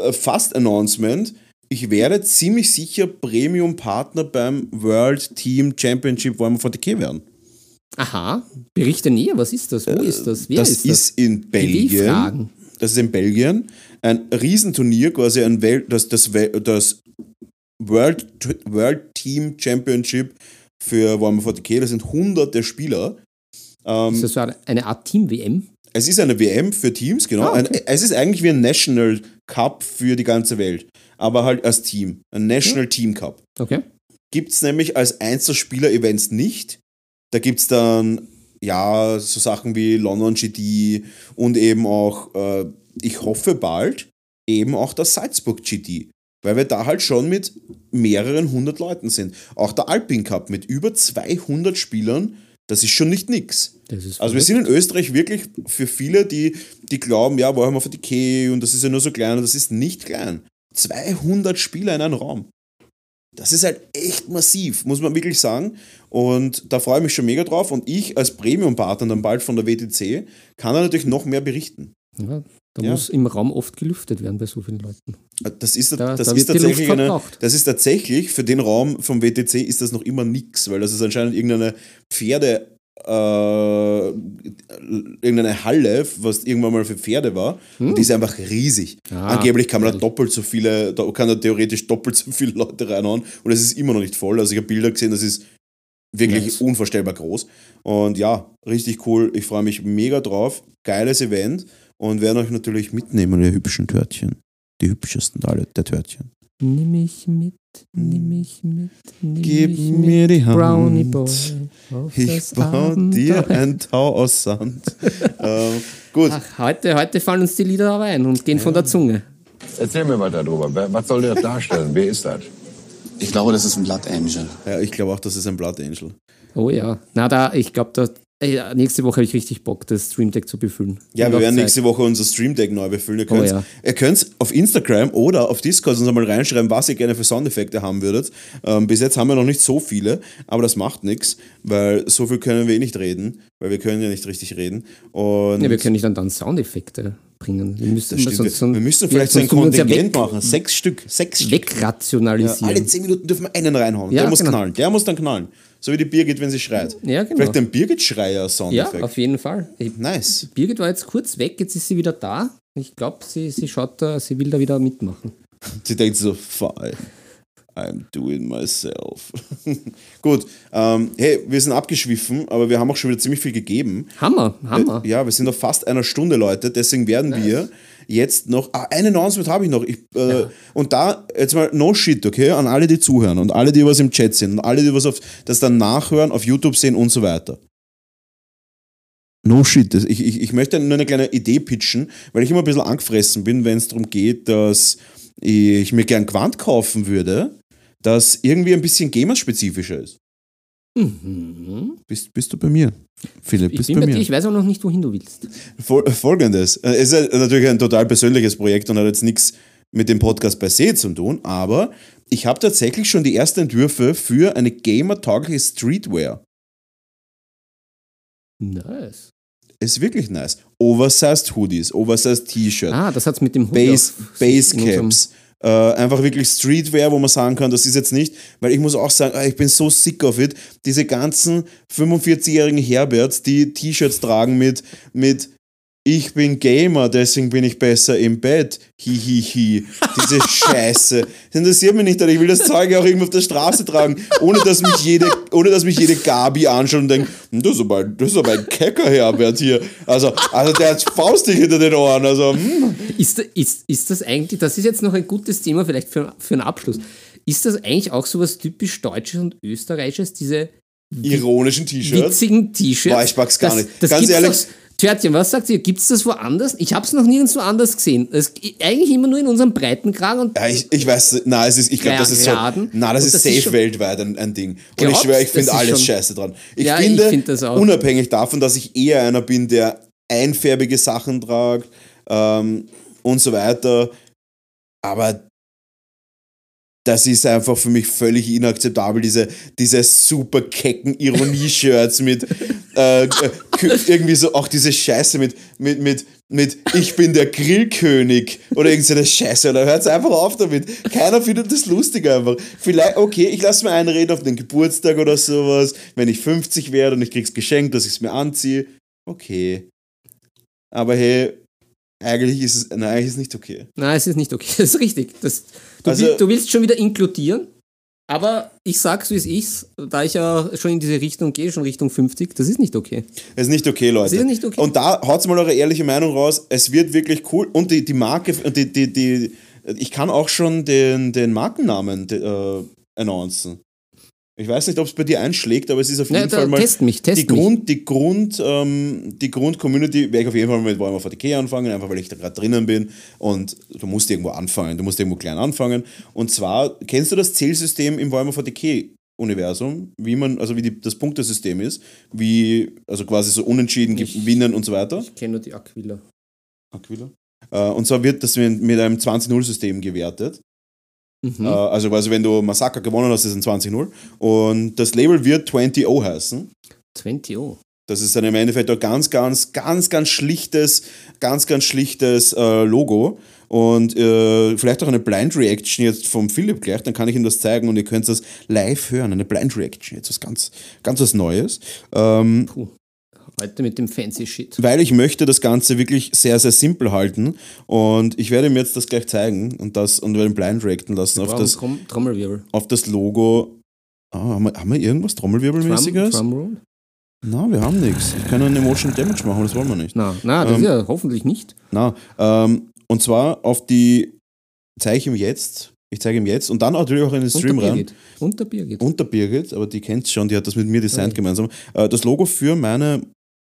äh, Fast Announcement. Ich werde ziemlich sicher Premium-Partner beim World Team Championship Warhammer 40k werden. Aha, berichte näher, was ist das? Wo ist das? Wer das ist das? ist in Belgien. Das ist in Belgien. Ein Riesenturnier, quasi ein Welt, das, das, das World, World Team Championship für Warhammer 40k. Das sind hunderte Spieler. Ähm, Ist das so eine- eine Art Team-WM? es ist eine WM für Teams, genau. Ah, okay. ein, es ist eigentlich wie ein National Cup für die ganze Welt. Aber halt als Team. Ein National Team Cup. Okay. Gibt es nämlich als Einzelspieler-Events nicht. Da gibt es dann, ja, so Sachen wie London GT und eben auch, äh, ich hoffe bald, eben auch das Salzburg GT. Weil wir da halt schon mit mehreren hundert Leuten sind. Auch der Alpin Cup mit über 200 Spielern, das ist schon nicht nix. Also wir sind in Österreich wirklich für viele, die, die glauben, ja, Warhammer 40k und das ist ja nur so klein und das ist nicht klein. 200 Spieler in einem Raum. Das ist halt echt massiv, muss man wirklich sagen. Und da freue ich mich schon mega drauf. Und ich als Premium-Partner dann bald von der WTC kann da natürlich noch mehr berichten. Ja, da Ja. muss im Raum oft gelüftet werden bei so vielen Leuten. Das ist, Da- das da ist tatsächlich eine, das ist tatsächlich für den Raum vom WTC ist das noch immer nix, weil das ist anscheinend irgendeine Pferde, äh, irgendeine Halle, was irgendwann mal für Pferde war. Und die ist einfach riesig. Hm. Ah, Angeblich kann man da doppelt so viele, da kann da theoretisch doppelt so viele Leute reinhauen und es ist immer noch nicht voll. Also ich habe Bilder gesehen, das ist wirklich Nice. unvorstellbar groß. Und ja, richtig cool. Ich freue mich mega drauf. Geiles Event und werde euch natürlich mitnehmen, ihr hübschen Törtchen. Die hübschesten alle der Törtchen. Nimm mich mit, nimm mich mit, nimm Gib mich mir mit, die Hand. Brownie Boy. Ich baue dir ein Tau aus Sand. (laughs) ähm, gut, Ach, heute, heute fallen uns die Lieder aber ein und gehen von der Zunge. Erzähl mir weiter darüber. Was soll der (laughs) darstellen? Wer ist das? Ich glaube, das ist ein Blood Angel. ja, ich glaube auch, das ist ein Blood Angel. Oh ja. Na, da, ich glaube, da, ey, nächste Woche habe ich richtig Bock, das Stream Deck zu befüllen. Ja, wir werden Zeit. nächste Woche unser Stream Deck neu befüllen. Ihr könnt, Oh ja. auf Instagram oder auf Discord uns einmal reinschreiben, was ihr gerne für Soundeffekte haben würdet. Ähm, bis jetzt haben wir noch nicht so viele, aber das macht nichts, weil so viel können wir eh nicht reden, weil wir können ja nicht richtig reden. Und Ja, wir können nicht dann, dann Soundeffekte bringen. Wir müssen, sonst- wir müssen vielleicht so ein ja Kontingent weg- machen. Sechs Stück. Sechs Stück. Ja, Wegrationalisieren. alle zehn Minuten dürfen wir einen reinhauen. Ja, der muss genau. knallen. Der muss dann knallen. So wie die Birgit, wenn sie schreit. Ja, genau. Vielleicht ein Birgit-Schreier ja, auf jeden Fall. Ich, nice. Birgit war jetzt kurz weg, jetzt ist sie wieder da. Ich glaube, sie, sie schaut da, sie will da wieder mitmachen. (laughs) Sie denkt so, five. I'm doing myself. (laughs) Gut, ähm, hey, wir sind abgeschwiffen, aber wir haben auch schon wieder ziemlich viel gegeben. Hammer, Hammer. Äh, ja, wir sind auf fast einer Stunde, Leute. Deswegen werden wir jetzt noch. Ah, eine Announcement habe ich noch. Ich, äh, Und da jetzt mal no shit, okay? An alle, die zuhören und alle, die was im Chat sind und alle, die was auf das dann nachhören, auf YouTube sehen und so weiter. No shit. Ich, ich, ich möchte nur eine kleine Idee pitchen, weil ich immer ein bisschen angefressen bin, wenn es darum geht, dass ich mir gern Quant kaufen würde, das irgendwie ein bisschen gamerspezifischer ist. Mhm. Bist, bist du bei mir? Philipp, Ich bist bin bei bei mir? dir, ich weiß auch noch nicht, wohin du willst. Fol Folgendes. Äh, Es ist natürlich ein total persönliches Projekt und hat jetzt nichts mit dem Podcast per se zu tun, aber ich habe tatsächlich schon die ersten Entwürfe für eine gamer-taugliche Streetwear. Nice. ist wirklich nice. Oversized Hoodies, Oversized T-Shirt, Ah, das hat's mit dem Hoodie Base, Base Caps. Äh, einfach wirklich Streetwear, wo man sagen kann, das ist jetzt nicht, weil ich muss auch sagen, ah, ich bin so sick of it. Diese ganzen 45-jährigen Herberts, die T-Shirts tragen mit, mit ich bin Gamer, deswegen bin ich besser im Bett. Hihihi. Diese (laughs) Scheiße. Das interessiert mich nicht, ich will das Zeug auch irgendwo auf der Straße tragen, ohne dass mich jede, ohne dass mich jede Gabi anschaut und denkt, "Hm, das ist aber, ein- das ist aber ein kecker Herbert hier. Also, also der hat faustig hinter den Ohren. Also, hm. Ist, ist, ist das eigentlich, das ist jetzt noch ein gutes Thema vielleicht für, für einen Abschluss. Ist das eigentlich auch so was typisch Deutsches und Österreichisches, diese ironischen T-Shirts. witzigen T-Shirts? Ich mag's gar Das- nicht. Das Ganz ehrlich- Doch, Törtchen, was sagt ihr? Gibt es das woanders? Ich habe es noch nirgendwo anders gesehen. Das, eigentlich immer nur in unserem Breitenkragen und Ja, ich, ich weiß, na, es ist, ich glaube, das ist so, na, das ist das safe ist weltweit ein, ein Ding. Und ich Glaubst, schwöre, ich finde alles schon- scheiße dran. Ich Ja, ich finde, find das auch. unabhängig davon, dass ich eher einer bin, der einfärbige Sachen tragt ähm, und so weiter, aber das ist einfach für mich völlig inakzeptabel, diese, diese super kecken Ironie-Shirts mit äh, (laughs) (laughs) irgendwie so auch diese Scheiße mit, mit, mit, mit Ich bin der Grillkönig oder irgendeine Scheiße. Oder hört einfach auf damit. Keiner findet das lustig einfach. Vielleicht, okay, ich lasse mir einreden auf den Geburtstag oder sowas, wenn ich 50 werde und ich krieg's geschenkt, dass ich es mir anziehe. Okay. Aber hey, eigentlich ist es, nein, eigentlich ist es nicht okay. Nein, es ist nicht okay. (laughs) Das ist richtig. Das, du, Also- will, du willst schon wieder inkludieren, aber ich sag's, wie es ist, da ich ja schon in diese Richtung gehe, schon Richtung 50, das ist nicht okay. Es ist nicht okay, Leute. Es ist nicht okay. Und da haut's mal eure ehrliche Meinung raus. Es wird wirklich cool. Und die, die Marke, die, die, die, ich kann auch schon den, den Markennamen äh, announcen. Ich weiß nicht, ob es bei dir einschlägt, aber es ist auf jeden da, Fall mal test mich, test die mich. Grund, die Grund, ähm, die Grund-Community werde ich auf jeden Fall mit Warhammer 40k anfangen, einfach weil ich da gerade drinnen bin und du musst irgendwo anfangen, du musst irgendwo klein anfangen. Und zwar, kennst du das Zählsystem im Warhammer 40k Universum, wie man, also wie die, das Punktesystem ist, wie, also quasi so unentschieden Ich- gewinnen und so weiter. Ich kenne nur die Aquila. Aquila. Äh, und zwar wird das mit einem 20-0-System gewertet. Mhm. Äh, also quasi, wenn du Massaker gewonnen hast, ist es ein 20-0. Und das Label wird 20-0 heißen. 20, oh. Das ist dann im Endeffekt ein ganz, ganz, ganz, ganz schlichtes, ganz, ganz schlichtes äh, Logo. Und äh, vielleicht auch eine Blind Reaction jetzt vom Philipp gleich, dann kann ich ihm das zeigen und ihr könnt das live hören. Eine Blind Reaction, jetzt was ganz, ganz was Neues. Ähm, Puh. Heute mit dem fancy Shit. weil ich möchte das Ganze wirklich sehr, sehr simpel halten. Und ich werde ihm jetzt das gleich zeigen und das und werde ihn blind reacten lassen auf das, Trom Trommelwirbel. auf das Logo. Ah, haben, wir, haben wir irgendwas Drum, Trommelwirbelmäßiges? Drumroll? Na, wir haben nichts. Ich kann einen Emotion Damage machen, das wollen wir nicht. Na, na, das Ähm, ist ja hoffentlich nicht. Na, ähm, und zwar auf die, zeige ich ihm jetzt, ich zeige ihm jetzt und dann natürlich auch in den Stream rein. Birgit. Und der Birgit. Und der Birgit, aber die kennt schon, die hat das mit mir designt Okay. gemeinsam. Äh, das Logo für meine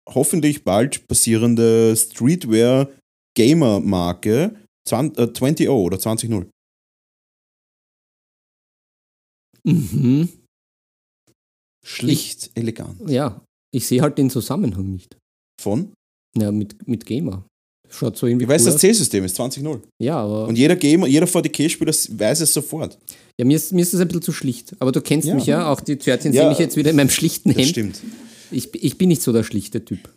hoffentlich bald passierende Streetwear Gamer Marke 20, äh, 20 oder 20.0. Mhm. Schlicht, elegant. Ja, ich sehe halt den Zusammenhang nicht. Von? Ja, mit, mit Gamer. Schaut so irgendwie Ich weiß, cool das. Zählsystem ist 20.0 Ja, aber Und jeder Gamer, jeder 40k-Spieler weiß es sofort. ja, mir, ist, mir ist das ein bisschen zu schlicht. Aber du kennst Ja. mich ja, auch die Törtchen Ja. sehen mich jetzt wieder in meinem schlichten Das Hemd. stimmt. Ich, ich bin nicht so der schlichte Typ.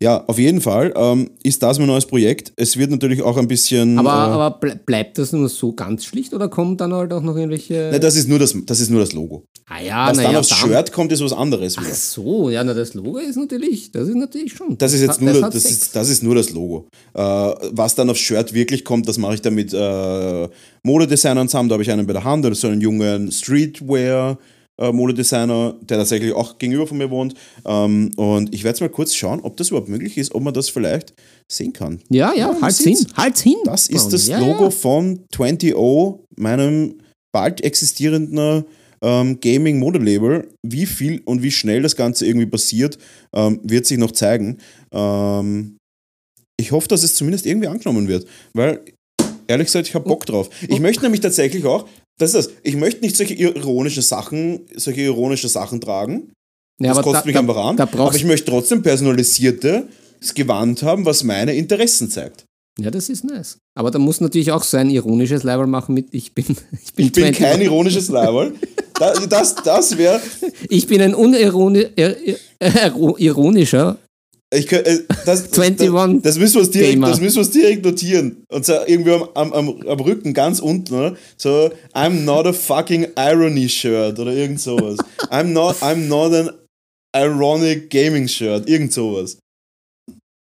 Ja, auf jeden Fall ähm, ist das mein neues Projekt. Es wird natürlich auch ein bisschen. Aber, äh, aber ble bleibt das nur so ganz schlicht oder kommen dann halt auch noch irgendwelche. Nein, das ist nur das, das, ist nur das Logo. ah ja, Was dann ja, aufs dann- Shirt kommt, ist was anderes wieder. Ach so, ja, na, das Logo ist natürlich, das ist natürlich schon. Das ist jetzt nur, das, das, Sex. ist, das ist nur das Logo. Äh, was dann aufs Shirt wirklich kommt, das mache ich dann mit äh, Modedesignern zusammen. Da habe ich einen bei der Hand, oder so einen jungen Streetwear. Äh, Modedesigner, der tatsächlich auch gegenüber von mir wohnt. Ähm, und ich werde jetzt mal kurz schauen, ob das überhaupt möglich ist, ob man das vielleicht sehen kann. Ja, ja, man halt's hin, halt's hin. Das ist das ja, Logo Ja. von 20O, meinem bald existierenden ähm, Gaming-Modelabel. Wie viel und wie schnell das Ganze irgendwie passiert, ähm, wird sich noch zeigen. Ähm, ich hoffe, dass es zumindest irgendwie angenommen wird, weil ehrlich gesagt, ich habe Bock drauf. Ich möchte nämlich tatsächlich auch, das ist das, ich möchte nicht solche ironischen Sachen, solche ironischen Sachen tragen. Ja, das kostet da, mich da, einfach an. Aber ich möchte trotzdem personalisierte Gewand haben, was meine Interessen zeigt. ja, das ist nice. Aber da muss natürlich auch so ein ironisches Label machen mit Ich bin, (laughs) ich bin, Ich bin 20. kein ironisches Leiberl. Das, das, das wäre. Ich bin ein unironi- ir- ir- (laughs) ironischer Ich, könnt- äh, das, 21 das, das, müssen wir uns direkt, Gamer. das müssen wir uns direkt notieren. Und zwar irgendwie am, am, am, am Rücken ganz unten, oder? So, I'm not a fucking irony shirt oder irgend sowas. I'm not, I'm not an ironic gaming shirt, irgend sowas.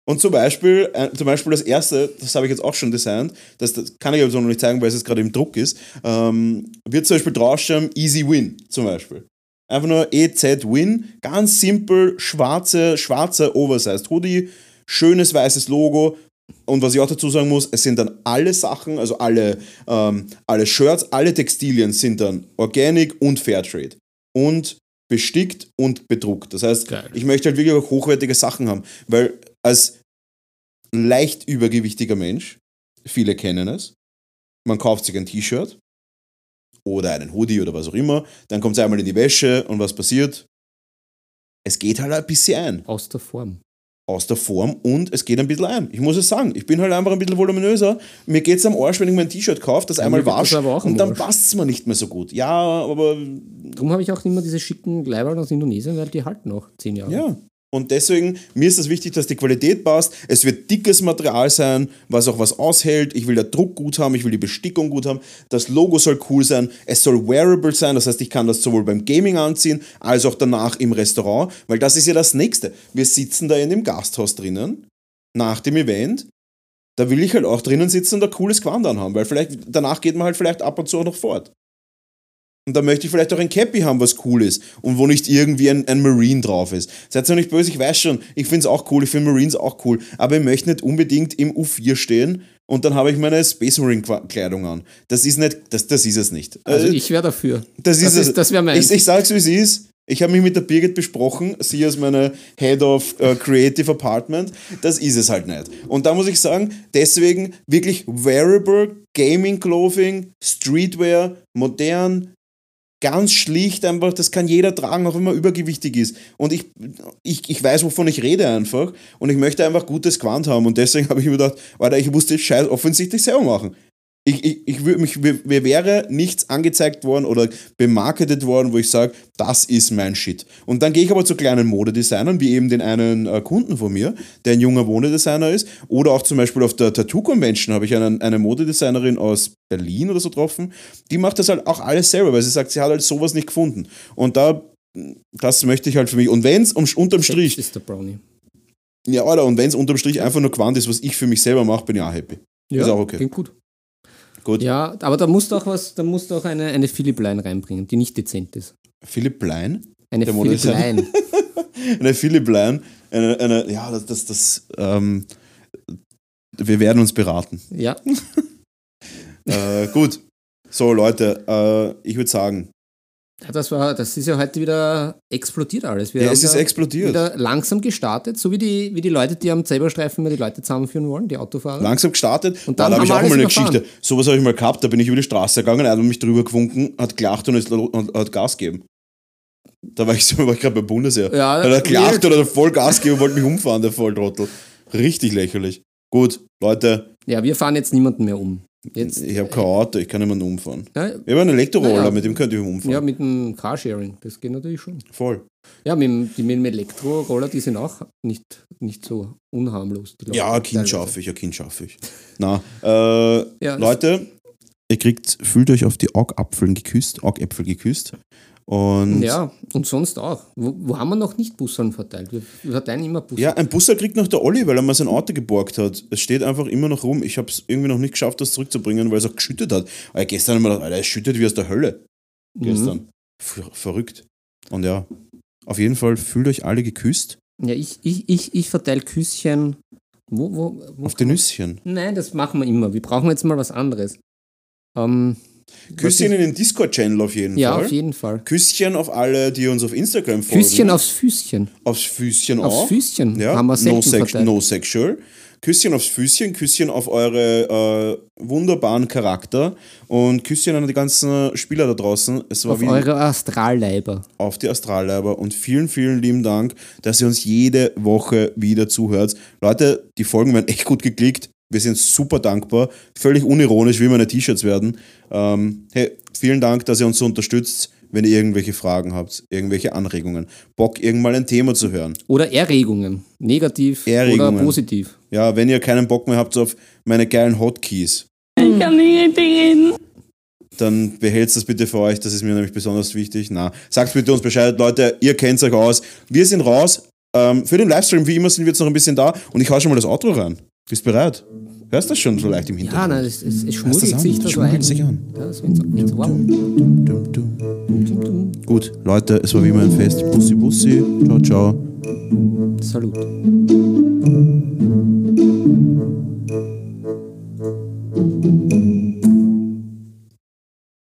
Und zum Beispiel, äh, zum Beispiel das erste, das habe ich jetzt auch schon designt, das, das kann ich aber so noch nicht zeigen, weil es jetzt gerade im Druck ist, ähm, wird zum Beispiel draufstehen Easy Win zum Beispiel. Einfach nur EZ Win, ganz simpel, schwarze, schwarzer Oversized Hoodie, schönes weißes Logo. Und was ich auch dazu sagen muss, es sind dann alle Sachen, also alle, ähm, alle Shirts, alle Textilien sind dann Organic und Fairtrade. Und bestickt und bedruckt. Das heißt, Geil. ich möchte halt wirklich auch hochwertige Sachen haben, weil als leicht übergewichtiger Mensch, viele kennen es, man kauft sich ein T-Shirt oder einen Hoodie oder was auch immer, dann kommt es einmal in die Wäsche und was passiert? Es geht halt ein bisschen ein Aus der Form. aus der Form und es geht ein bisschen ein. Ich muss es sagen, ich bin halt einfach ein bisschen voluminöser. Mir geht es am Arsch, wenn ich mir ein T-Shirt kaufe, das einmal geht das wasche und dann passt es mir nicht mehr so gut. Ja, aber Darum habe ich auch immer diese schicken Gleiber aus Indonesien, weil die halten noch zehn Jahre. ja. Und deswegen, mir ist es wichtig, dass die Qualität passt. Es wird dickes Material sein, was auch was aushält. Ich will der Druck gut haben, ich will die Bestickung gut haben. Das Logo soll cool sein. Es soll wearable sein, das heißt, ich kann das sowohl beim Gaming anziehen, als auch danach im Restaurant, weil das ist ja das Nächste. Wir sitzen da in dem Gasthaus drinnen, nach dem Event. Da will ich halt auch drinnen sitzen und ein cooles Gewand anhaben, weil vielleicht danach geht man halt vielleicht ab und zu auch noch fort. Und da möchte ich vielleicht auch ein Cappy haben, was cool ist und wo nicht irgendwie ein, ein Marine drauf ist. Seid ihr nicht böse, ich weiß schon, ich finde es auch cool, ich finde Marines auch cool, aber ich möchte nicht unbedingt im U4 stehen und dann habe ich meine Space Marine Kleidung an. Das ist nicht, das, das ist es nicht. Also Äh, ich wäre dafür. das ist, das es. ist- das wär meins. Ich, ich sag's wie es ist. Ich habe mich mit der Birgit besprochen, sie ist meine Head of äh, Creative Apartment. Das ist es halt nicht. Und da muss ich sagen, deswegen wirklich wearable, Gaming Clothing, Streetwear, modern, ganz schlicht einfach, das kann jeder tragen, auch wenn man übergewichtig ist. Und ich, ich, ich weiß, wovon ich rede einfach. Und ich möchte einfach gutes Quant haben. Und deswegen (laughs) habe ich mir gedacht, Alter, ich muss das Scheiß offensichtlich selber machen. Ich, ich, ich würd mich, mir, mir wäre nichts angezeigt worden oder bemarketet worden, wo ich sage, das ist mein Shit. Und dann gehe ich aber zu kleinen Modedesignern, wie eben den einen äh, Kunden von mir, der ein junger Modedesigner ist. Oder auch zum Beispiel auf der Tattoo Convention habe ich einen, eine Modedesignerin aus Berlin oder so getroffen. Die macht das halt auch alles selber, weil sie sagt, sie hat halt sowas nicht gefunden. Und da, das möchte ich halt für mich. Und wenn es um, unterm Strich, ist der Brownie. ja, Alter, und wenn es unterm Strich einfach nur Quant ist, was ich für mich selber mache, bin ich auch happy. Ja, Ist auch okay. Klingt gut. Gut. Ja, aber da musst du auch was, da musst du auch eine, eine Philipp Line reinbringen, die nicht dezent ist. Philipp Blein. Eine Der Philipp. Line. (laughs) eine Philipp Line, eine, eine, ja, das, das, das ähm, wir werden uns beraten. Ja, (laughs) Äh, gut. So, Leute, äh, ich würde sagen, Ja, das war, das ist ja heute wieder explodiert alles. Wir ja, es ist explodiert. Wieder langsam gestartet, so wie die, wie die Leute, die am Zebrastreifen die Leute zusammenführen wollen, die Autofahrer. Langsam gestartet. Und dann da habe ich auch mal eine überfahren. Geschichte. Sowas habe ich mal gehabt, da bin ich über die Straße gegangen, einer hat mich drüber gewunken, hat gelacht und, ist, und hat Gas gegeben. Da war ich, so- (laughs) war ich gerade beim Bundesheer. Ja, hat er gelacht oder hat voll Gas gegeben und wollte mich umfahren, der Volltrottel. Richtig lächerlich. Gut, Leute, Ja, wir fahren jetzt niemanden mehr um. Jetzt, ich habe kein Auto, ich kann niemanden umfahren. ja, Ich habe einen Elektroroller, Naja. mit dem könnte ich umfahren. ja, mit dem Carsharing, das geht natürlich schon. Voll. Ja, mit, dem- die, mit dem Elektroroller, die sind auch nicht, nicht so unharmlos. Ja, ein Kind schaffe ich, ein Kind schaffe ich. Na, äh, Ja, Leute, ihr kriegt, fühlt euch auf die Augapfeln geküsst, Augäpfel geküsst. Und Ja, und sonst auch. Wo, wo haben wir noch nicht Busseln verteilt? Wir verteilen immer Busse. Ja, ein Busser kriegt noch der Olli, weil er mal sein Auto geborgt hat. Es steht einfach immer noch rum. Ich habe es irgendwie noch nicht geschafft, das zurückzubringen, weil es auch geschüttet hat. Aber gestern haben wir gedacht, Alter, es schüttet wie aus der Hölle. Mhm. Gestern. Ver verrückt. Und ja, auf jeden Fall fühlt euch alle geküsst Ja, ich, ich, ich, ich verteile Küsschen. Wo, wo, wo auf die Nüsschen. Nein, das machen wir immer. Wir brauchen jetzt mal was anderes. Ähm, Küsschen in den Discord-Channel auf jeden ja, Fall. auf jeden Fall. Küsschen auf alle, die uns auf Instagram folgen. Küsschen aufs Füßchen. Aufs Füßchen Aufs auch. Füßchen Ja, haben wir no, sex no sexual. Küsschen aufs Füßchen, Küsschen auf eure äh, wunderbaren Charakter und Küsschen an die ganzen Spieler da draußen. Es war Auf eure Astralleiber. auf die Astralleiber und vielen, vielen lieben Dank, dass ihr uns jede Woche wieder zuhört. Leute, die Folgen werden echt gut geklickt. Wir sind super dankbar. Völlig unironisch, wie meine T-Shirts werden. Ähm, hey, vielen Dank, dass ihr uns so unterstützt. wenn ihr irgendwelche Fragen habt, irgendwelche Anregungen, Bock, irgendwann ein Thema zu hören. Oder Erregungen. Negativ Erregungen. oder positiv. Ja, wenn ihr keinen Bock mehr habt auf meine geilen Hotkeys, Ich kann nicht reden. dann behältst das bitte für euch, das ist mir nämlich besonders wichtig. Na, sagt bitte uns Bescheid, Leute, ihr kennt euch aus. Wir sind raus. Ähm, für den Livestream, wie immer, sind wir jetzt noch ein bisschen da und ich hau schon mal das Outro rein. Bist bereit? Hörst du das schon so leicht im Ja, Hintergrund? nein, es, es, es an? sich da so Schmuddelt ein. sich an. Ja, das. Gut, Leute, es war wie immer ein Fest. Bussi, bussi. Ciao, ciao. Salut. Thank